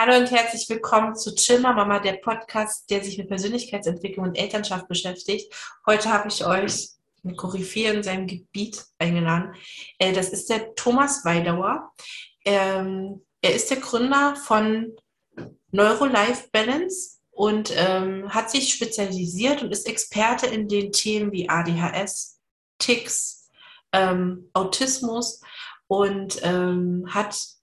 Hallo und herzlich willkommen zu Chilmer Mama, der Podcast, der sich mit Persönlichkeitsentwicklung und Elternschaft beschäftigt. Heute habe ich euch eine Koryphäe in seinem Gebiet eingeladen. Äh, das ist der Thomas Weidauer. Ähm, er ist der Gründer von Neurolife Balance und ähm, hat sich spezialisiert und ist Experte in den Themen wie ADHS, Ticks, ähm, Autismus und hat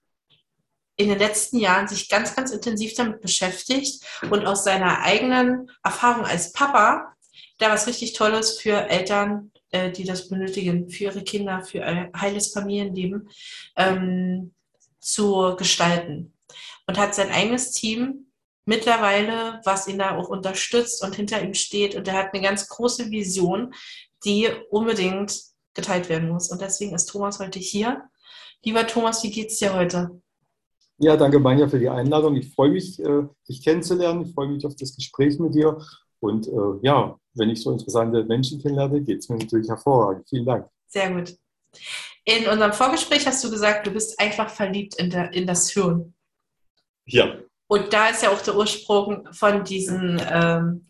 in den letzten Jahren sich ganz, ganz intensiv damit beschäftigt und aus seiner eigenen Erfahrung als Papa da was richtig Tolles für Eltern, äh, die das benötigen, für ihre Kinder, für ein heiles Familienleben ähm, zu gestalten. Und hat sein eigenes Team mittlerweile, was ihn da auch unterstützt und hinter ihm steht. Und er hat eine ganz große Vision, die unbedingt geteilt werden muss. Und deswegen ist Thomas heute hier. Lieber Thomas, wie geht's dir heute? Ja, danke, Manja, für die Einladung. Ich freue mich, äh, dich kennenzulernen. Ich freue mich auf das Gespräch mit dir. Und äh, ja, wenn ich so interessante Menschen kennenlerne, geht es mir natürlich hervorragend. Vielen Dank. Sehr gut. In unserem Vorgespräch hast du gesagt, du bist einfach verliebt in, der, in das Hirn. Ja. Und da ist ja auch der Ursprung von diesen ähm,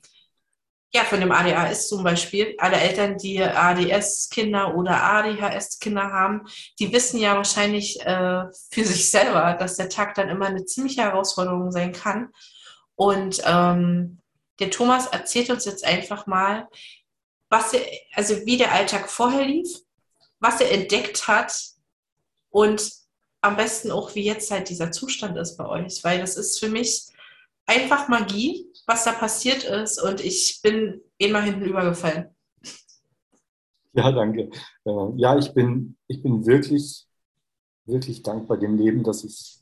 ja, von dem ADHS zum Beispiel, alle Eltern, die ADS-Kinder oder ADHS-Kinder haben, die wissen ja wahrscheinlich äh, für sich selber, dass der Tag dann immer eine ziemliche Herausforderung sein kann. Und ähm, der Thomas erzählt uns jetzt einfach mal, was er, also wie der Alltag vorher lief, was er entdeckt hat und am besten auch, wie jetzt halt dieser Zustand ist bei euch, weil das ist für mich einfach Magie, was da passiert ist und ich bin immer hinten übergefallen. Ja, danke. Äh, ja, ich bin, ich bin wirklich, wirklich dankbar dem Leben, dass ich,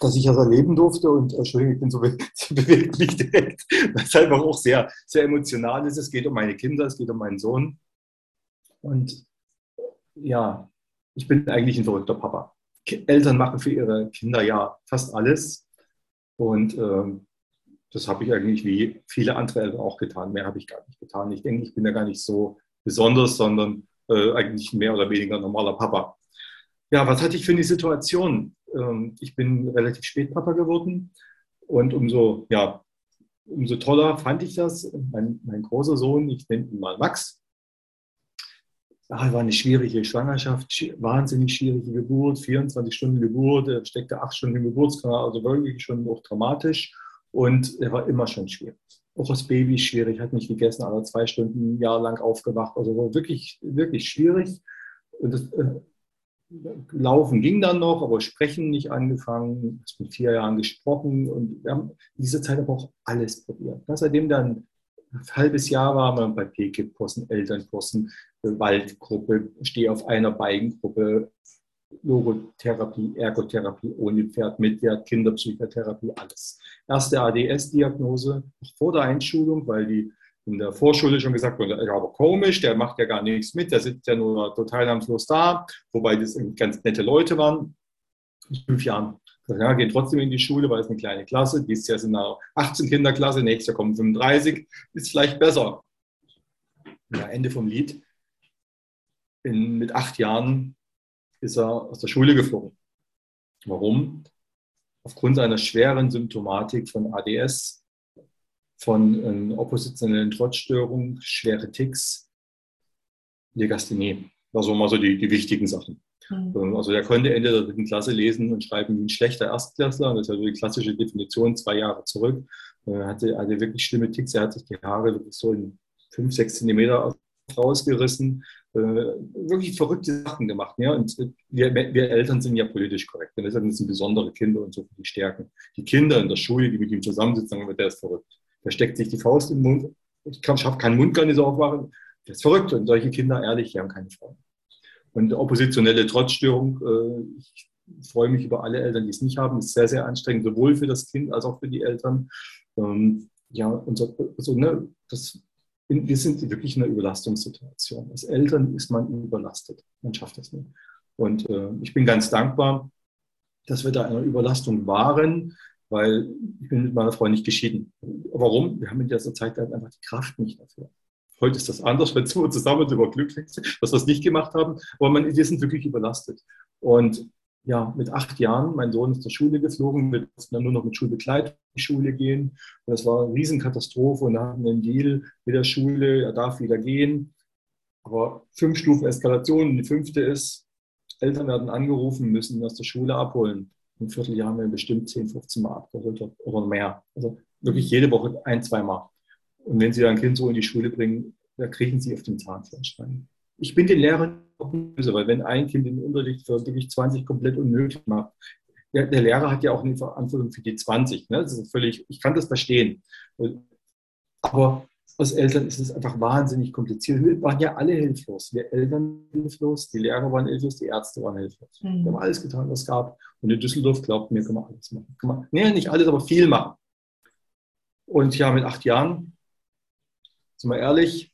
dass ich das erleben durfte. Und Entschuldigung, ich bin so bewegt mich direkt, weil es einfach auch sehr, sehr emotional ist. Es geht um meine Kinder, es geht um meinen Sohn. Und ja, ich bin eigentlich ein verrückter Papa. Eltern machen für ihre Kinder ja fast alles. Und ähm, das habe ich eigentlich wie viele andere Eltern auch getan. Mehr habe ich gar nicht getan. Ich denke, ich bin ja gar nicht so besonders, sondern äh, eigentlich mehr oder weniger normaler Papa. Ja, was hatte ich für eine Situation? Ähm, ich bin relativ spät Papa geworden und umso, ja, umso toller fand ich das. Mein, mein großer Sohn, ich nenne ihn mal Max, ah, war eine schwierige Schwangerschaft, wahnsinnig schwierige Geburt, 24 Stunden Geburt, steckte acht Stunden im Geburtskanal, also wirklich schon auch dramatisch. Und er war immer schon schwierig. Auch als Baby schwierig, hat nicht gegessen, alle zwei Stunden ein Jahr lang aufgewacht. Also war wirklich, wirklich schwierig. Und das, äh, Laufen ging dann noch, aber Sprechen nicht angefangen. Ich mit vier Jahren gesprochen und wir haben in dieser Zeit aber auch alles probiert. Seitdem dann ein halbes Jahr war man bei PKIP-Kursen, Elternkursen, Waldgruppe, Steh auf einer Beigengruppe, Logotherapie, Ergotherapie ohne Pferd, mit Pferd, Kinderpsychotherapie, alles. Erste ADS-Diagnose vor der Einschulung, weil die in der Vorschule schon gesagt wurde, ja, aber komisch, der macht ja gar nichts mit, der sitzt ja nur total namenslos da, wobei das ganz nette Leute waren. In fünf Jahren. Ja, gehen trotzdem in die Schule, weil es eine kleine Klasse, dieses Jahr sind da 18 Kinderklasse, nächstes Jahr kommen 35, ist vielleicht besser. Ja, Ende vom Lied. In, mit acht Jahren ist er aus der Schule geflogen. Warum? Aufgrund seiner schweren Symptomatik von ADS, von äh, oppositionellen Trotzstörungen, schwere Ticks, Legasthenie. Das waren mal so die, die wichtigen Sachen. Mhm. Also er konnte Ende der dritten Klasse lesen und schreiben wie ein schlechter Erstklässler. Das ist also die klassische Definition zwei Jahre zurück. Er hatte, hatte wirklich schlimme Ticks. Er hat sich die Haare wirklich so in fünf, sechs Zentimeter rausgerissen, äh, wirklich verrückte Sachen gemacht. Ja? Und äh, wir, wir Eltern sind ja politisch korrekt. Sagen, das sind besondere Kinder und so die stärken. Die Kinder in der Schule, die mit ihm zusammensitzen, sagen, der ist verrückt. Der steckt sich die Faust im Mund. Ich kann, schaffe keinen Mund gar nicht so aufmachen. Der ist verrückt. Und solche Kinder, ehrlich, die haben keine Freunde. Und oppositionelle Trotzstörung, äh, ich freue mich über alle Eltern, die es nicht haben. Ist sehr, sehr anstrengend, sowohl für das Kind als auch für die Eltern. Ähm, ja, und so, ne, das wir sind wirklich in einer Überlastungssituation. Als Eltern ist man überlastet. Man schafft das nicht. Und äh, ich bin ganz dankbar, dass wir da in einer Überlastung waren, weil ich bin mit meiner Frau nicht geschieden. Warum? Wir haben in dieser Zeit halt einfach die Kraft nicht dafür. Heute ist das anders, wenn wir zusammen über glücklich sind, dass wir es nicht gemacht haben. Aber man, wir sind wirklich überlastet. Und ja, mit acht Jahren, mein Sohn ist zur Schule geflogen, wir durften dann nur noch mit Schulbegleitung in die Schule gehen. Und das war eine Riesenkatastrophe und da hatten wir einen Deal mit der Schule, er darf wieder gehen. Aber fünf Stufen Eskalation und die fünfte ist, Eltern werden angerufen, müssen ihn aus der Schule abholen. Im Vierteljahr haben wir bestimmt 10, 15 Mal abgeholt oder mehr. Also wirklich jede Woche ein, zwei Mal. Und wenn Sie ein Kind so in die Schule bringen, da kriegen Sie auf den Zahnfleisch rein. Ich bin den Lehrern böse, weil wenn ein Kind den Unterricht für wirklich 20 komplett unmöglich macht, der, der Lehrer hat ja auch eine Verantwortung für die 20. Ne? Das ist völlig, ich kann das verstehen. Aber als Eltern ist es einfach wahnsinnig kompliziert. Wir waren ja alle hilflos. Wir Eltern hilflos, die Lehrer waren hilflos, die Ärzte waren hilflos. Mhm. Wir haben alles getan, was es gab. Und in Düsseldorf glaubten wir, kann man alles machen. Kann man, nee, nicht alles, aber viel machen. Und ja, mit acht Jahren, sind wir ehrlich,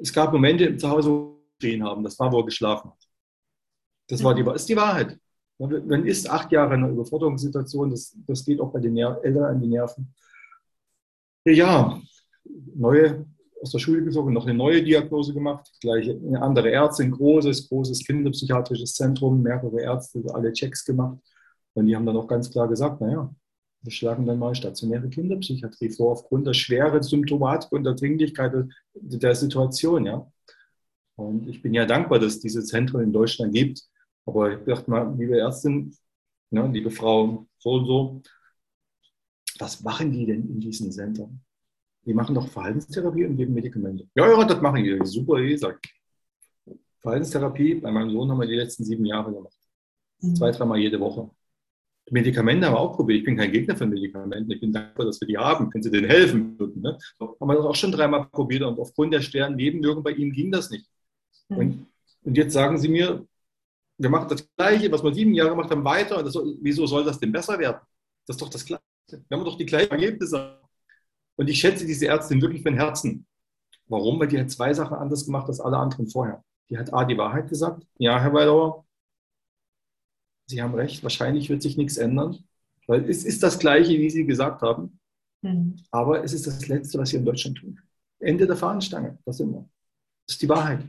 es gab Momente im Zuhause, wo wir geschrien haben. Das war, wo er geschlafen hat. Das war die, mhm. ist die Wahrheit. Man ist acht Jahre in einer Überforderungssituation. Das, das geht auch bei den Ner Eltern an die Nerven. Ja, neue aus der Schule gezogen, noch eine neue Diagnose gemacht. Gleich eine andere Ärztin, großes, großes kinderpsychiatrisches Zentrum, mehrere Ärzte, alle Checks gemacht. Und die haben dann auch ganz klar gesagt, naja, wir schlagen dann mal stationäre Kinderpsychiatrie vor, aufgrund der schweren Symptomatik und der Dringlichkeit der Situation. Ja. Und ich bin ja dankbar, dass es diese Zentren in Deutschland gibt. Aber ich dachte mal, liebe Ärztin, ne, liebe Frau so und so, was machen die denn in diesen Zentren? Die machen doch Verhaltenstherapie und geben Medikamente. Ja, ja, das machen die. Super, ich sag. Verhaltenstherapie, bei meinem Sohn haben wir die letzten sieben Jahre gemacht. Mhm. Zwei, dreimal jede Woche. Medikamente haben wir auch probiert. Ich bin kein Gegner von Medikamenten. Ich bin dankbar, dass wir die haben. Können Sie denen helfen? Ne? Haben wir das auch schon dreimal probiert und aufgrund der schweren Nebenwirkungen bei Ihnen ging das nicht. Mhm. Und, und, jetzt sagen Sie mir, wir machen das Gleiche, was wir sieben Jahre gemacht haben, weiter. Soll, wieso soll das denn besser werden? Das ist doch das Gleiche. Wir haben doch die gleichen Ergebnisse. Und ich schätze diese Ärztin wirklich von Herzen. Warum? Weil die hat zwei Sachen anders gemacht als alle anderen vorher. Die hat A, die Wahrheit gesagt. Ja, Herr Weidauer, Sie haben recht, wahrscheinlich wird sich nichts ändern, weil es ist das Gleiche, wie Sie gesagt haben, mhm. aber es ist das Letzte, was wir in Deutschland tun. Ende der Fahnenstange, was immer. Das ist die Wahrheit.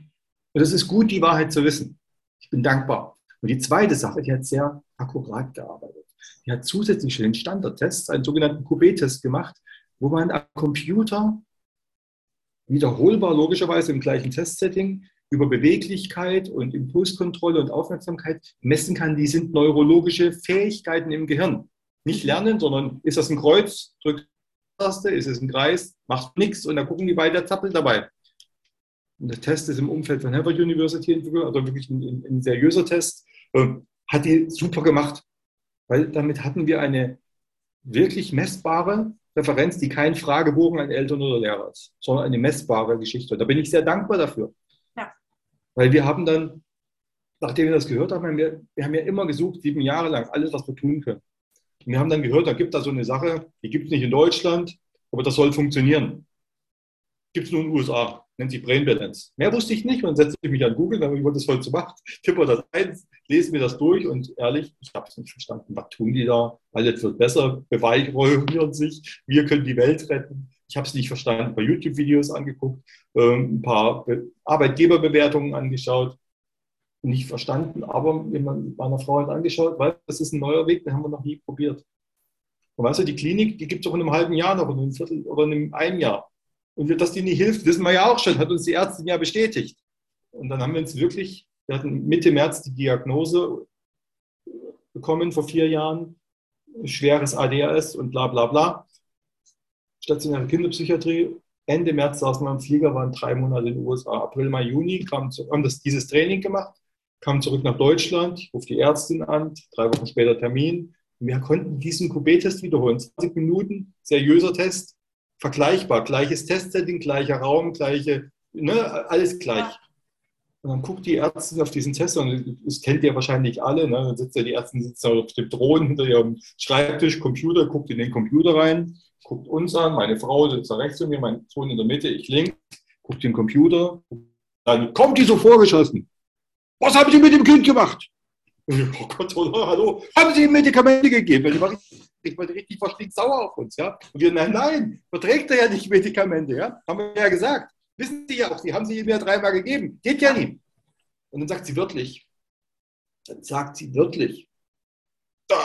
Und es ist gut, die Wahrheit zu wissen. Ich bin dankbar. Und die zweite Sache, die hat sehr akkurat gearbeitet. Die hat zusätzlich für den Standardtest einen sogenannten QB-Test gemacht, wo man am Computer wiederholbar, logischerweise im gleichen Testsetting, über Beweglichkeit und Impulskontrolle und Aufmerksamkeit messen kann, die sind neurologische Fähigkeiten im Gehirn. Nicht lernen, sondern ist das ein Kreuz, drückt Taste, ist es ein Kreis, macht nichts und dann gucken die beide zappeln dabei. Und der Test ist im Umfeld von Harvard University entwickelt, also wirklich ein, ein seriöser Test. Ähm, hat die super gemacht, weil damit hatten wir eine wirklich messbare Referenz, die kein Fragebogen an Eltern oder Lehrer ist, sondern eine messbare Geschichte. Und da bin ich sehr dankbar dafür. Weil wir haben dann, nachdem wir das gehört haben, wir, wir haben ja immer gesucht, sieben Jahre lang, alles, was wir tun können. Und wir haben dann gehört, da gibt es da so eine Sache, die gibt es nicht in Deutschland, aber das soll funktionieren. Gibt es nur in den USA, nennt sich Brain Balance. Mehr wusste ich nicht dann setze ich mich an Google, wenn ich das voll zu machen, tippe das ein, lese mir das durch und ehrlich, ich habe es nicht verstanden. Was tun die da? Alles wird besser, beweihräuchern sich, wir können die Welt retten. Ich habe es nicht verstanden, ein paar YouTube-Videos angeguckt, ähm, ein paar Arbeitgeberbewertungen angeschaut. Nicht verstanden, aber meiner Frau hat angeschaut, weil das ist ein neuer Weg, den haben wir noch nie probiert. Und weißt du, die Klinik, die gibt es auch in einem halben Jahr noch, in einem Viertel oder in einem Jahr. Und dass die nicht hilft, wissen wir ja auch schon, hat uns die Ärztin ja bestätigt. Und dann haben wir uns wirklich, wir hatten Mitte März die Diagnose bekommen vor vier Jahren, schweres ADHS und bla bla bla stationäre Kinderpsychiatrie. Ende März saßen wir im Flieger, waren drei Monate in den USA. April, Mai, Juni kam zu, haben das, dieses Training gemacht, kam zurück nach Deutschland, ich rufe die Ärztin an, drei Wochen später Termin. wir konnten diesen QB-Test wiederholen. 20 Minuten, seriöser Test, vergleichbar, gleiches Testsetting, gleicher Raum, gleiche, ne, alles gleich. Und dann guckt die Ärztin auf diesen Test und das kennt ihr wahrscheinlich alle. Ne? Dann sitzt ja die Ärztin sitzt auf dem Drohnen hinter ihrem Schreibtisch, Computer, guckt in den Computer rein guckt uns an, meine Frau sitzt da rechts zu mir, mein Sohn in der Mitte, ich links, guckt den Computer, dann kommt die so vorgeschossen. Was haben Sie mit dem Kind gemacht? Oh Gott, oh, hallo, haben Sie ihm Medikamente gegeben? Die war richtig, ich war richtig verstiegen sauer auf uns, ja. Und wir, nein, nein, verträgt er ja nicht Medikamente, ja. Haben wir ja gesagt. Wissen Sie ja auch, die haben Sie ihm ja dreimal gegeben. Geht ja nicht. Und dann sagt sie wörtlich, Dann sagt sie wirklich,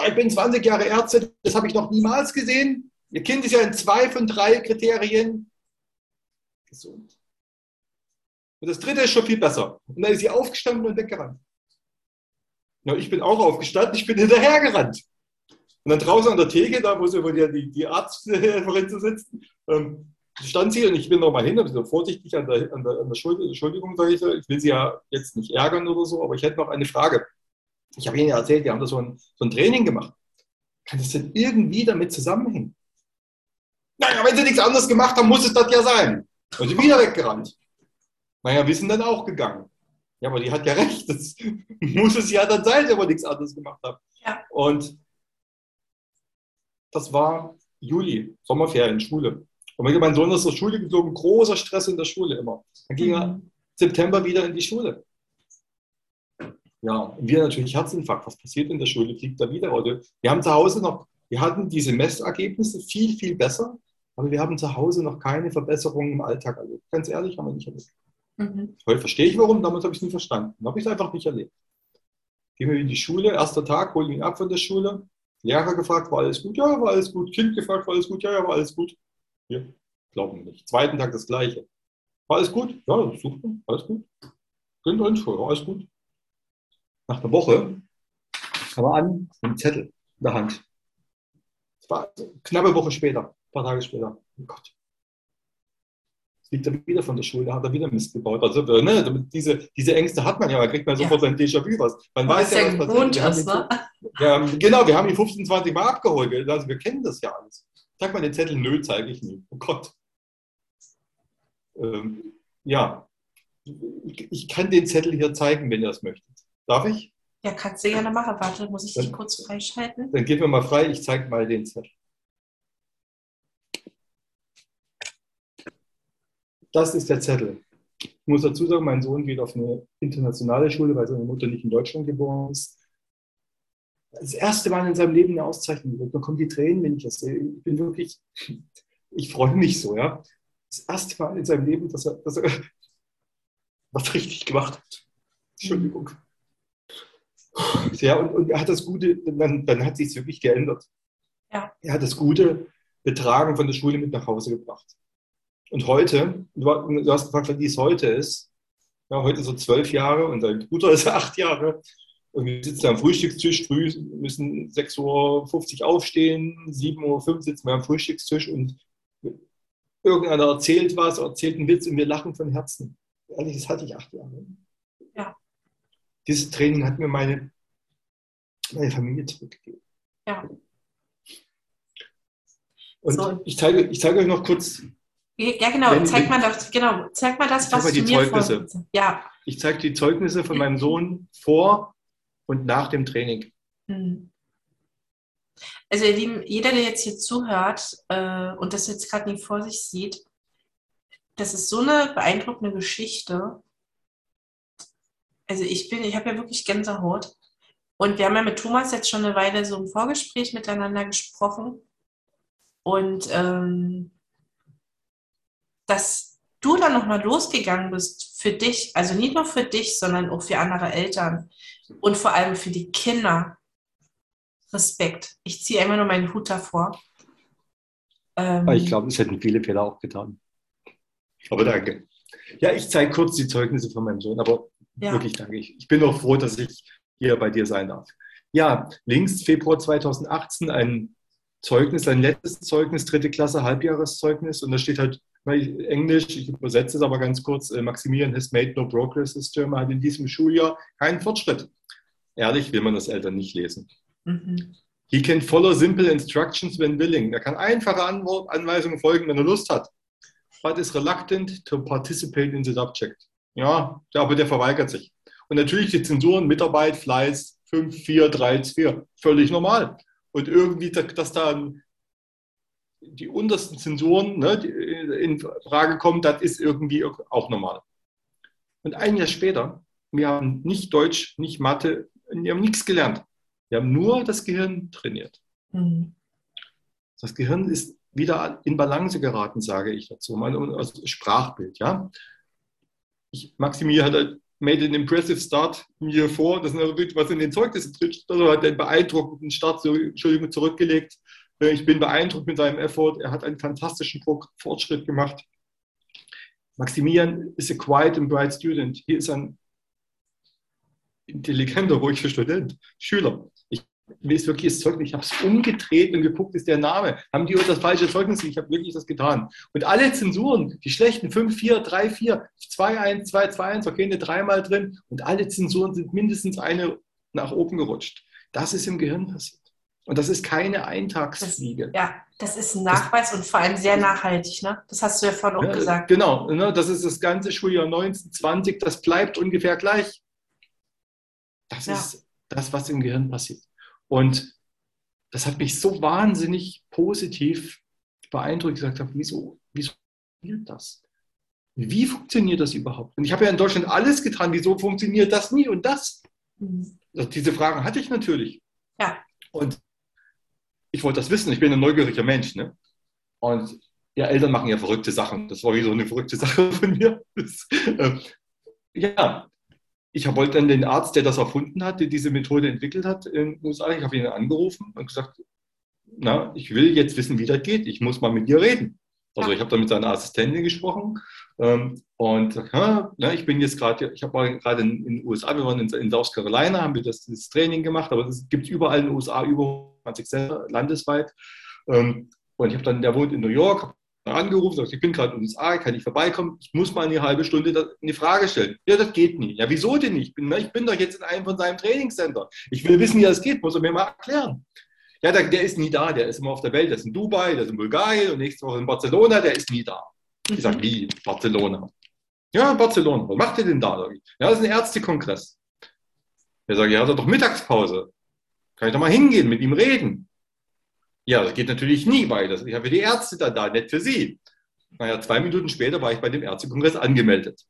ich bin 20 Jahre Ärztin, das habe ich noch niemals gesehen. Ihr Kind ist ja in zwei von drei Kriterien gesund. Und das dritte ist schon viel besser. Und dann ist sie aufgestanden und weggerannt. Ja, ich bin auch aufgestanden, ich bin hinterhergerannt. Und dann draußen an der Theke, da wo, sie, wo die, die Arzthelferin sitzt, ähm, stand sie und ich bin nochmal hin, so vorsichtig an der, an der, an der Schuld, Entschuldigung, sage ich, ich will sie ja jetzt nicht ärgern oder so, aber ich hätte noch eine Frage. Ich habe Ihnen ja erzählt, die haben da so ein, so ein Training gemacht. Kann das denn irgendwie damit zusammenhängen? Naja, wenn sie nichts anderes gemacht haben, muss es das ja sein. Und sie wieder weggerannt. Naja, wir sind dann auch gegangen. Ja, aber die hat ja recht. Das muss es ja dann sein, wenn wir nichts anderes gemacht haben. Ja. Und das war Juli, Sommerferien, Schule. Und mein Sohn ist zur Schule geflogen, großer Stress in der Schule immer. Dann ging er mhm. September wieder in die Schule. Ja, und wir natürlich Herzinfarkt. Was passiert in der Schule? Fliegt da wieder? Oder wir haben zu Hause noch, wir hatten diese Messergebnisse viel, viel besser, aber wir haben zu Hause noch keine Verbesserungen im Alltag erlebt. Ganz ehrlich, haben wir nicht erlebt. Mhm. Heute verstehe ich warum, damals habe ich es nie verstanden. Dann habe ich es einfach nicht erlebt. Gehen wir in die Schule, erster Tag, holen ihn ab von der Schule. Lehrer gefragt, war alles gut? Ja, war alles gut. Kind gefragt, war alles gut? Ja, ja, war alles gut. Wir glauben nicht. Zweiten Tag das Gleiche. War alles gut? Ja, super, alles gut. Kind und war alles gut. Nach einer Woche kam er an mit einem Zettel in der Hand. Das war knappe Woche später, paar Tage später. Oh Gott. Jetzt liegt er wieder von der Schule, da hat er wieder Mist gebaut. Also, ne, diese, diese Ängste hat man ja, man kriegt man sofort ja. sein Déjà-vu was. Man weiß ja, was passiert. Ist, ne? genau, wir haben ihn 15, 20 Mal abgeholt. Also wir kennen das ja alles. Sag mal den Zettel, nö, zeige ich nie. Oh Gott. Ähm, ja, ich, ich, kann den Zettel hier zeigen, wenn ihr das möchtet. Darf ich? Ja, kannst du gerne machen. Warte, muss ich dich kurz freischalten? Dann gib mir mal frei, ich zeige mal den Zettel. Das ist der Zettel. Ich muss dazu sagen, mein Sohn geht auf eine internationale Schule, weil seine Mutter nicht in Deutschland geboren ist das erste Mal in seinem Leben eine Auszeichnung gekriegt. Dann kommen die Tränen, wenn ich das sehe. Ich bin wirklich, ich freue mich so, ja. Das erste Mal in seinem Leben, dass er, dass er was richtig gemacht hat. Entschuldigung. Ja, und, und er hat das Gute, dann, dann hat sich es wirklich geändert. Ja. Er hat das gute Betragen von der Schule mit nach Hause gebracht. Und heute, du hast gefragt, wie es heute ist. Ja, heute so zwölf Jahre und sein Bruder ist acht Jahre. Und wir sitzen am Frühstückstisch, früh müssen 6.50 Uhr aufstehen, 7.05 Uhr sitzen wir am Frühstückstisch und irgendeiner erzählt was, erzählt einen Witz und wir lachen von Herzen. Ehrlich, das hatte ich acht Jahre. Ja. Dieses Training hat mir meine, meine Familie zurückgegeben. Ja. Und so. ich, zeige, ich zeige euch noch kurz. Ja, genau, wenn, zeig mal das, genau, zeig mal das, was du mir Zeugnisse. Ja. Ich zeige die Zeugnisse von meinem Sohn vor und nach dem Training. Hm. Also ihr Lieben, jeder, der jetzt hier zuhört äh, und das jetzt gerade nicht vor sich sieht, das ist so eine beeindruckende Geschichte. Also ich bin, ich habe ja wirklich Gänsehaut. Und wir haben ja mit Thomas jetzt schon eine Weile so im Vorgespräch miteinander gesprochen. Und ähm, dass du dann nochmal losgegangen bist für dich, also nicht nur für dich, sondern auch für andere Eltern, und vor allem für die Kinder Respekt. Ich ziehe immer nur meinen Hut davor. Ähm, ich glaube, das hätten viele Fehler auch getan. Aber danke. Ja, ich zeige kurz die Zeugnisse von meinem Sohn, aber ja. wirklich danke. Ich, ich bin auch froh, dass ich hier bei dir sein darf. Ja, links Februar 2018 ein Zeugnis, ein letztes Zeugnis, dritte Klasse, Halbjahreszeugnis und da steht halt Englisch, ich übersetze es aber ganz kurz, äh, Maximilian has made no progress this term, hat in diesem Schuljahr keinen Fortschritt. Ehrlich will man das Eltern nicht lesen. Mhm. He can follow simple instructions when willing. Er kann einfache Antwort, Anweisungen folgen, wenn er Lust hat. But is reluctant to participate in the subject. Ja, aber der verweigert sich. Und natürlich die Zensuren, Mitarbeit, Fleiß, 5, 4, 3, 4, völlig normal. Und irgendwie, dass da die untersten Zensuren ne, in Frage kommen, das ist irgendwie auch normal. Und ein Jahr später, wir haben nicht Deutsch, nicht Mathe, wir haben nichts gelernt. Wir haben nur das Gehirn trainiert. Mhm. Das Gehirn ist wieder in Balance geraten, sage ich dazu, mal als Sprachbild. Ja? Ich, Maximilian, hat, made an impressive start mir vor. Das ist natürlich, was in den Zeugnissen drin steht. Also hat einen beeindruckenden Start, Entschuldigung, zurückgelegt. Äh, ich bin beeindruckt mit seinem Effort. Er hat einen fantastischen Fortschritt gemacht. Maximilian ist a quiet and bright student. Hier ist ein intelligenter, ruhiger Student, Schüler. Ich mir wirklich das Zeugnis, ich habe es umgedreht und geguckt, ist der Name. Haben die das falsche Zeugnis? Ich habe wirklich das getan. Und alle Zensuren, die schlechten 5, 4, 3, 4, 2, 1, 2, 2, 1, okay, eine dreimal drin. Und alle Zensuren sind mindestens eine nach oben gerutscht. Das ist im Gehirn passiert. Und das ist keine Eintagsfliege. ja, das ist ein Nachweis das, und vor allem sehr nachhaltig. Ne? Das hast du ja vorhin auch ja, gesagt. Genau, ne, das ist das ganze Schuljahr 19, 20, das bleibt ungefähr gleich. Das ja. ist das, was im Gehirn passiert. Und das hat mich so wahnsinnig positiv beeindruckt. Ich gesagt habe, wieso, wieso funktioniert das? Wie funktioniert das überhaupt? Und ich habe ja in Deutschland alles getan. Wieso funktioniert das nie und das? Mhm. Also diese Fragen hatte ich natürlich. Ja. Und ich wollte das wissen. Ich bin ein neugieriger Mensch. Ne? Und ja, Eltern machen ja verrückte Sachen. Das war wie so eine verrückte Sache von mir. Das, äh, ja, ich wollte dann den Arzt, der das erfunden hat, der diese Methode entwickelt hat in den USA, ich habe ihn angerufen und gesagt, na, ich will jetzt wissen, wie das geht. Ich muss mal mit dir reden. Also ich habe dann mit seiner Assistentin gesprochen ähm, und ja, ich bin jetzt gerade, ich habe gerade in, in, den USA, wir waren in, in South Carolina, haben wir das, das Training gemacht, aber es gibt überall in den USA über 20 Center landesweit. Ähm, und ich habe dann, der wohnt in New York, angerufen, sagt, ich bin gerade in den USA, kann ich vorbeikommen? Ich muss mal eine halbe Stunde eine Frage stellen. Ja, das geht nicht. Ja, wieso denn nicht? Ich bin, ich bin doch jetzt in einem von seinem Trainingscenter. Ich will wissen, wie das geht, muss er mir mal erklären. Ja, der, der, ist nie da, der ist immer auf der Welt, der ist in Dubai, der ist in Bulgarien und nächste Woche in Barcelona, der ist nie da. Ich sage, wie? Barcelona. Ja, Barcelona. Was macht ihr denn da? Ja, das ist ein Ärztekongress. Er sagt, ja, hat er doch Mittagspause. Kann ich doch mal hingehen, mit ihm reden. Ja, das geht natürlich nie, weil das, ich habe die Ärzte dann da, nicht für Sie. Naja, zwei Minuten später war ich bei dem Ärztekongress angemeldet.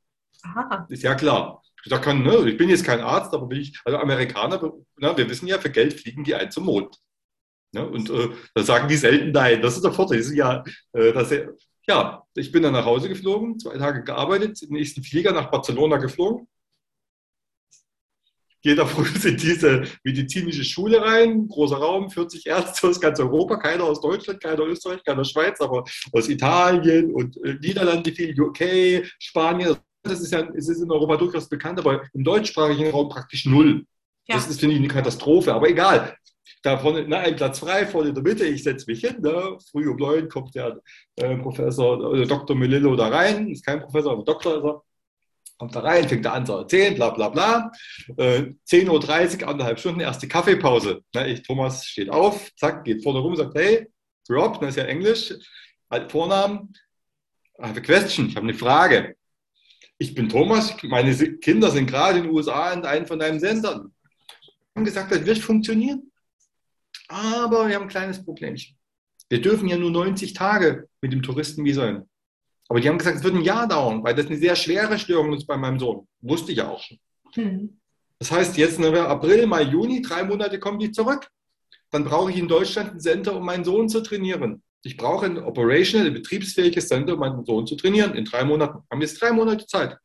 Aha. Ist ja klar. Ich, sag, kann, ne, ich bin jetzt kein Arzt, aber bin ich, also Amerikaner, na, wir wissen ja, für Geld fliegen die ein zum Mond. Ne, und äh, da sagen die selten nein. Das ist der Vorteil. Das ist ja, äh, das, ja, ich bin dann nach Hause geflogen, zwei Tage gearbeitet, den nächsten Flieger nach Barcelona geflogen jeder früh in diese medizinische Schule rein, großer Raum, 40 Ärzte aus ganz Europa, keiner aus Deutschland, keiner aus Österreich, keiner aus Schweiz, aber aus Italien und äh, Niederlande viel, UK, Spanien. Das ist ja es ist in Europa durchaus bekannt, aber im deutschsprachigen Raum praktisch null. Ja. Das ist, finde ich, eine Katastrophe, aber egal. Da vorne, na, ein Platz frei, vorne in der Mitte, ich setze mich hin. Ne? Früh um neun kommt der äh, Professor, äh, Dr. Melillo da rein, ist kein Professor, aber Doktor ist er kommt da rein, fängt da an zu erzählen, bla bla bla. Äh, 10.30 Uhr, anderthalb Stunden, erste Kaffeepause. Ne, ich, Thomas steht auf, zack, geht vorne rum, sagt, hey, Rob, das ist ja Englisch, Vornamen, I have a question, ich habe eine Frage. Ich bin Thomas, meine Kinder sind gerade in den USA in einem von deinen Sendern. Haben gesagt, das wird funktionieren. Aber wir haben ein kleines Problemchen. Wir dürfen ja nur 90 Tage mit dem Touristenvisum aber die haben gesagt, es wird ein Jahr dauern, weil das eine sehr schwere Störung ist bei meinem Sohn. Wusste ich ja auch schon. Mhm. Das heißt, jetzt April, Mai, Juni, drei Monate kommen die zurück. Dann brauche ich in Deutschland ein Center, um meinen Sohn zu trainieren. Ich brauche ein operational, ein betriebsfähiges Center, um meinen Sohn zu trainieren. In drei Monaten. Haben jetzt drei Monate Zeit.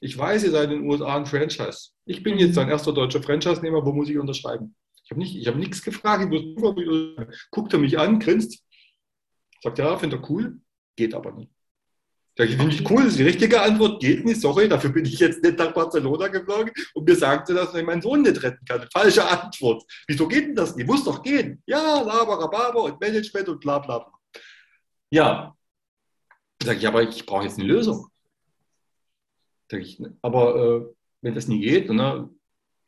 Ich weiß, ihr seid in den USA ein Franchise. Ich bin jetzt ein erster deutscher Franchise-Nehmer. Wo muss ich unterschreiben? Ich habe nicht, hab nichts gefragt. Ich guckt er mich an, grinst. Sagt, ja, findet er cool. Geht aber nicht. Ich, finde ich cool, das ist die richtige Antwort, geht nicht, sorry, dafür bin ich jetzt nicht nach Barcelona geflogen und mir sagte, dass ich meinen Sohn nicht retten kann. Falsche Antwort. Wieso geht denn das nicht? Muss doch gehen. Ja, Laber, Rhabarber und Management und bla bla bla. Ja. Sag ich, aber ich brauche jetzt eine Lösung. Sag ich, aber äh, wenn das nie geht, dann, haben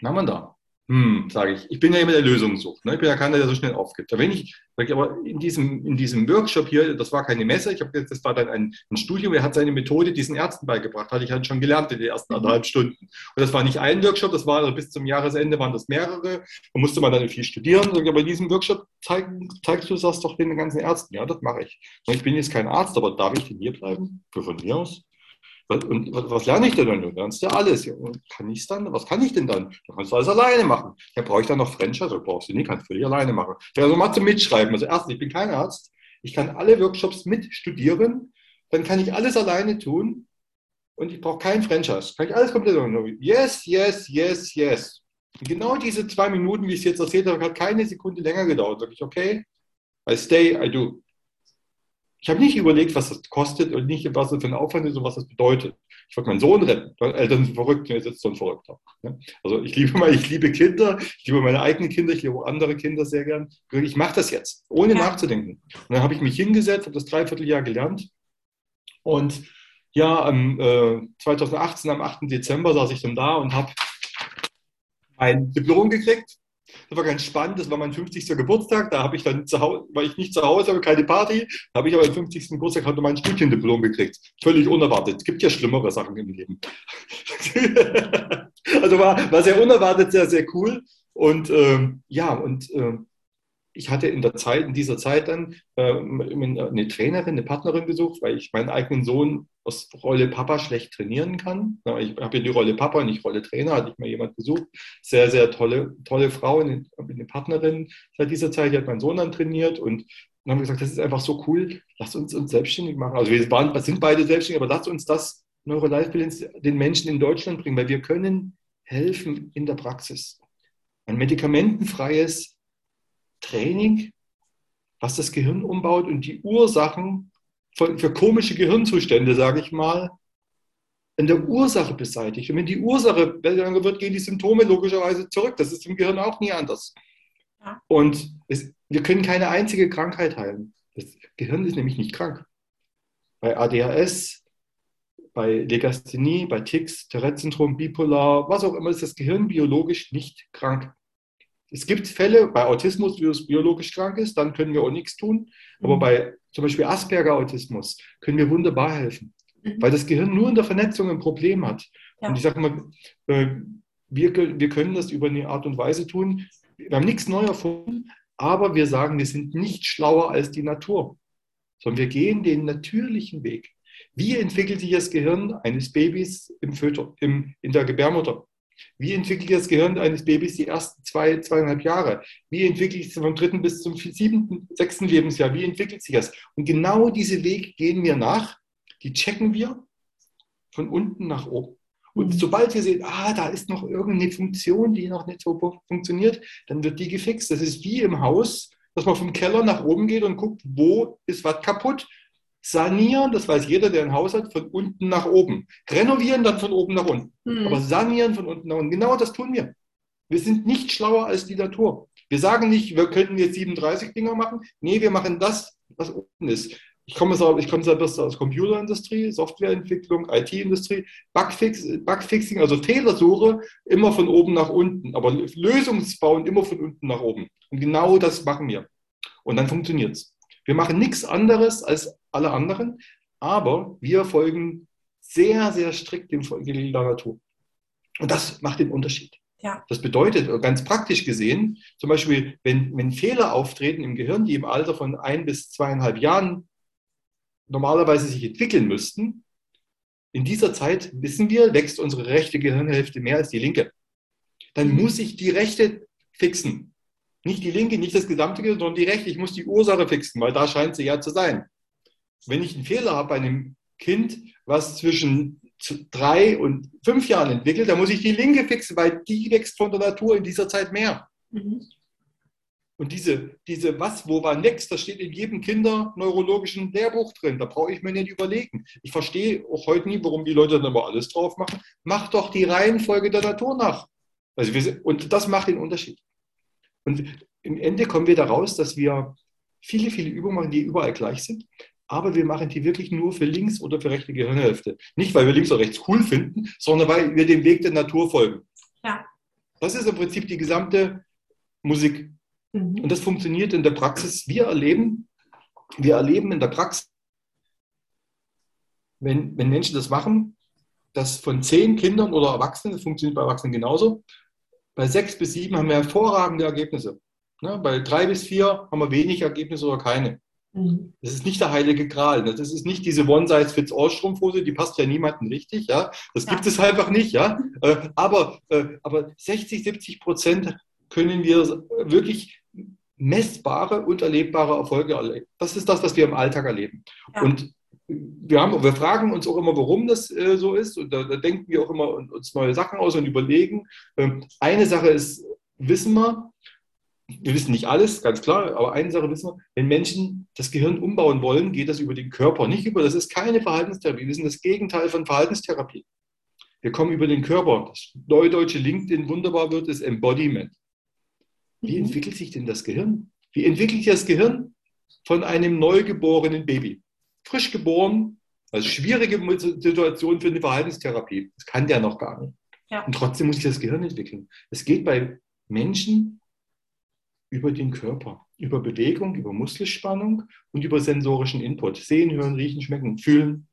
wir da hm, sage ich, ich bin ja immer der Lösungssucht. Ne? Ich bin ja keiner, der so schnell aufgibt. Da wenn ich, sag ich, aber in diesem, in diesem Workshop hier, das war keine Messe, ich habe das war dann ein, ein Studium, er hat seine Methode diesen Ärzten beigebracht, hatte ich halt schon gelernt in den ersten mhm. anderthalb Stunden. Und das war nicht ein Workshop, das war also bis zum Jahresende waren das mehrere. Da musste man dann viel studieren. Sag ich, aber in diesem Workshop zeig, zeigst du das doch den ganzen Ärzten. Ja, das mache ich. Ich bin jetzt kein Arzt, aber darf ich denn hier bleiben? Für von mir aus? Und was lerne ich denn dann? Du lernst ja alles. Ja, kann ich dann? Was kann ich denn dann? Du kannst alles alleine machen. Ja, brauche ich dann noch Franchise? Also brauchst du nicht, kannst völlig alleine machen. Ja, also mal zum Mitschreiben. Also erstens, ich bin kein Arzt. Ich kann alle Workshops mitstudieren. Dann kann ich alles alleine tun. und ich brauche keinen Franchise. Kann ich alles komplett machen. Yes, yes, yes, yes. Und genau diese zwei Minuten, wie ich es jetzt erzählt habe, hat keine Sekunde länger gedauert. Sag ich, okay, I stay, I do. Ich habe nicht überlegt, was das kostet und nicht, was das für ein Aufwand ist und was das bedeutet. Ich wollte meinen Sohn retten. Eltern sind verrückt, jetzt ist so ein Verrückter. Also ich liebe, mal, ich liebe Kinder, ich liebe meine eigenen Kinder, ich liebe andere Kinder sehr gern. Ich mache das jetzt, ohne ja. nachzudenken. Und dann habe ich mich hingesetzt, habe das Dreivierteljahr gelernt. Und ja, am, äh, 2018, am 8. Dezember, saß ich dann da und habe ein Diplom gekriegt das war ganz spannend. Das war mein 50. Geburtstag. Da habe ich dann zu Hause, war ich nicht zu Hause, aber keine Party. Habe ich aber am 50. Geburtstag hatte mein Studiendiplom gekriegt. Völlig unerwartet. Es gibt ja schlimmere Sachen im Leben. also war, war sehr unerwartet, sehr, sehr cool. Und ähm, ja, und ähm, ich hatte in der Zeit, in dieser Zeit dann äh, eine Trainerin, eine Partnerin gesucht, weil ich meinen eigenen Sohn aus Rolle Papa schlecht trainieren kann. Ich habe ja die Rolle Papa, nicht Rolle Trainer, hatte ich mir jemand gesucht. Sehr, sehr tolle, tolle Frau, eine, Partnerin seit dieser Zeit, die hat meinen Sohn dann trainiert und dann haben wir gesagt, das ist einfach so cool, lass uns uns selbstständig machen. Also wir waren, sind beide selbstständig, aber lass uns das Neurolife den Menschen in Deutschland bringen, weil wir können helfen in der Praxis. Ein medikamentenfreies Training, was das Gehirn umbaut und die Ursachen von, für komische Gehirnzustände, sage ich mal, in der Ursache beseitigt. Und wenn die Ursache besser wird, gehen die Symptome logischerweise zurück. Das ist im Gehirn auch nie anders. Ja. Und es, wir können keine einzige Krankheit heilen. Das Gehirn ist nämlich nicht krank. Bei ADHS, bei Legasthenie, bei Tics, Tourette-Syndrom, Bipolar, was auch immer, ist das Gehirn biologisch nicht krank. Es gibt Fälle bei Autismus, wie es biologisch krank ist, dann können wir auch nichts tun. Aber mhm. bei zum Beispiel Asperger-Autismus können wir wunderbar helfen, mhm. weil das Gehirn nur in der Vernetzung ein Problem hat. Ja. Und ich sage mal, äh, wir, wir können das über eine Art und Weise tun. Wir haben nichts neu erfunden, aber wir sagen, wir sind nicht schlauer als die Natur, sondern wir gehen den natürlichen Weg. Wie entwickelt sich das Gehirn eines Babys im Föter, im, in der Gebärmutter? Wie entwickelt sich das Gehirn eines Babys die ersten zwei, zweieinhalb Jahre? Wie entwickelt sich das vom dritten bis zum siebten, sechsten Lebensjahr? Wie entwickelt sich das? Und genau diese Wege gehen wir nach, die checken wir von unten nach oben. Und mhm. sobald wir sehen, ah, da ist noch irgendeine Funktion, die noch nicht so funktioniert, dann wird die gefixt. Das ist wie im Haus, dass man vom Keller nach oben geht und guckt, wo ist was kaputt Sanieren, das weiß jeder, der ein Haus hat, von unten nach oben. Renovieren dann von oben nach unten. Mhm. Aber sanieren von unten nach unten. Genau das tun wir. Wir sind nicht schlauer als die Natur. Wir sagen nicht, wir könnten jetzt 37 Dinger machen. Nee, wir machen das, was unten ist. Ich komme, ich komme selbst aus Computerindustrie, Softwareentwicklung, IT-Industrie, Bugfix, Bugfixing, also Fehlersuche immer von oben nach unten, aber Lösungsbauen immer von unten nach oben. Und genau das machen wir. Und dann funktioniert es. Wir machen nichts anderes als alle anderen, aber wir folgen sehr, sehr strikt dem Regeln der Natur. Und das macht den Unterschied. Ja. Das bedeutet, ganz praktisch gesehen, zum Beispiel, wenn, wenn Fehler auftreten im Gehirn, die im Alter von ein bis zweieinhalb Jahren normalerweise sich entwickeln müssten, in dieser Zeit, wissen wir, wächst unsere rechte Gehirnhälfte mehr als die linke. Dann mhm. muss ich die rechte fixen. Nicht die linke, nicht das gesamte Gehirn, sondern die rechte. Ich muss die Ursache fixen, weil da scheint sie ja zu sein. Wenn ich einen Fehler habe bei einem Kind, was zwischen drei und fünf Jahren entwickelt, dann muss ich die linke fixen, weil die wächst von der Natur in dieser Zeit mehr. Mhm. Und diese, diese was, wo, wann wächst, das steht in jedem kinderneurologischen Lehrbuch drin. Da brauche ich mir nicht überlegen. Ich verstehe auch heute nie, warum die Leute dann immer alles drauf machen. Mach doch die Reihenfolge der Natur nach. Also wir, und das macht den Unterschied. Und im Ende kommen wir daraus, dass wir viele, viele Übungen machen, die überall gleich sind. Aber wir machen die wirklich nur für links oder für rechte Gehirnhälfte. Nicht, weil wir links oder rechts cool finden, sondern weil wir dem Weg der Natur folgen. Ja. Das ist im Prinzip die gesamte Musik. Mhm. Und das funktioniert in der Praxis. Wir erleben, wir erleben in der Praxis, wenn, wenn Menschen das machen, dass von zehn Kindern oder Erwachsenen, das funktioniert bei Erwachsenen genauso, bei sechs bis sieben haben wir hervorragende Ergebnisse. Ne? Bei drei bis vier haben wir wenig Ergebnisse oder keine. Mhm. Das ist nicht der heilige Gral. Ne? Das ist nicht diese One-Size-Fits-All-Strumpfhose, die passt ja niemandem richtig. Ja? Das gibt ja. es einfach nicht. Ja? Äh, aber, äh, aber 60, 70 Prozent können wir wirklich messbare und erlebbare Erfolge erleben. Das ist das, was wir im Alltag erleben. Ja. Und wir, haben, wir fragen uns auch immer, warum das äh, so ist. Und da, da, denken wir auch immer uns neue Sachen aus und überlegen. Ähm, eine Sache ist, wissen wir, wir wissen nicht alles, ganz klar, aber eine Sache wissen wir, wenn Menschen das Gehirn umbauen wollen, geht das über den Körper, nicht über, das ist keine Verhaltenstherapie, wir sind das Gegenteil von Verhaltenstherapie. Wir kommen über den Körper. Das neudeutsche LinkedIn wunderbar wird, ist Embodiment. Wie mhm. entwickelt sich denn das Gehirn? Wie entwickelt sich das Gehirn von einem neugeborenen Baby? Frisch geboren, also schwierige Situation für eine Verhaltenstherapie. Das kann der noch gar nicht. Ja. Und trotzdem muss sich das Gehirn entwickeln. Es geht bei Menschen über den Körper, über Bewegung, über Muskelspannung und über sensorischen Input. Sehen, hören, riechen, schmecken, fühlen,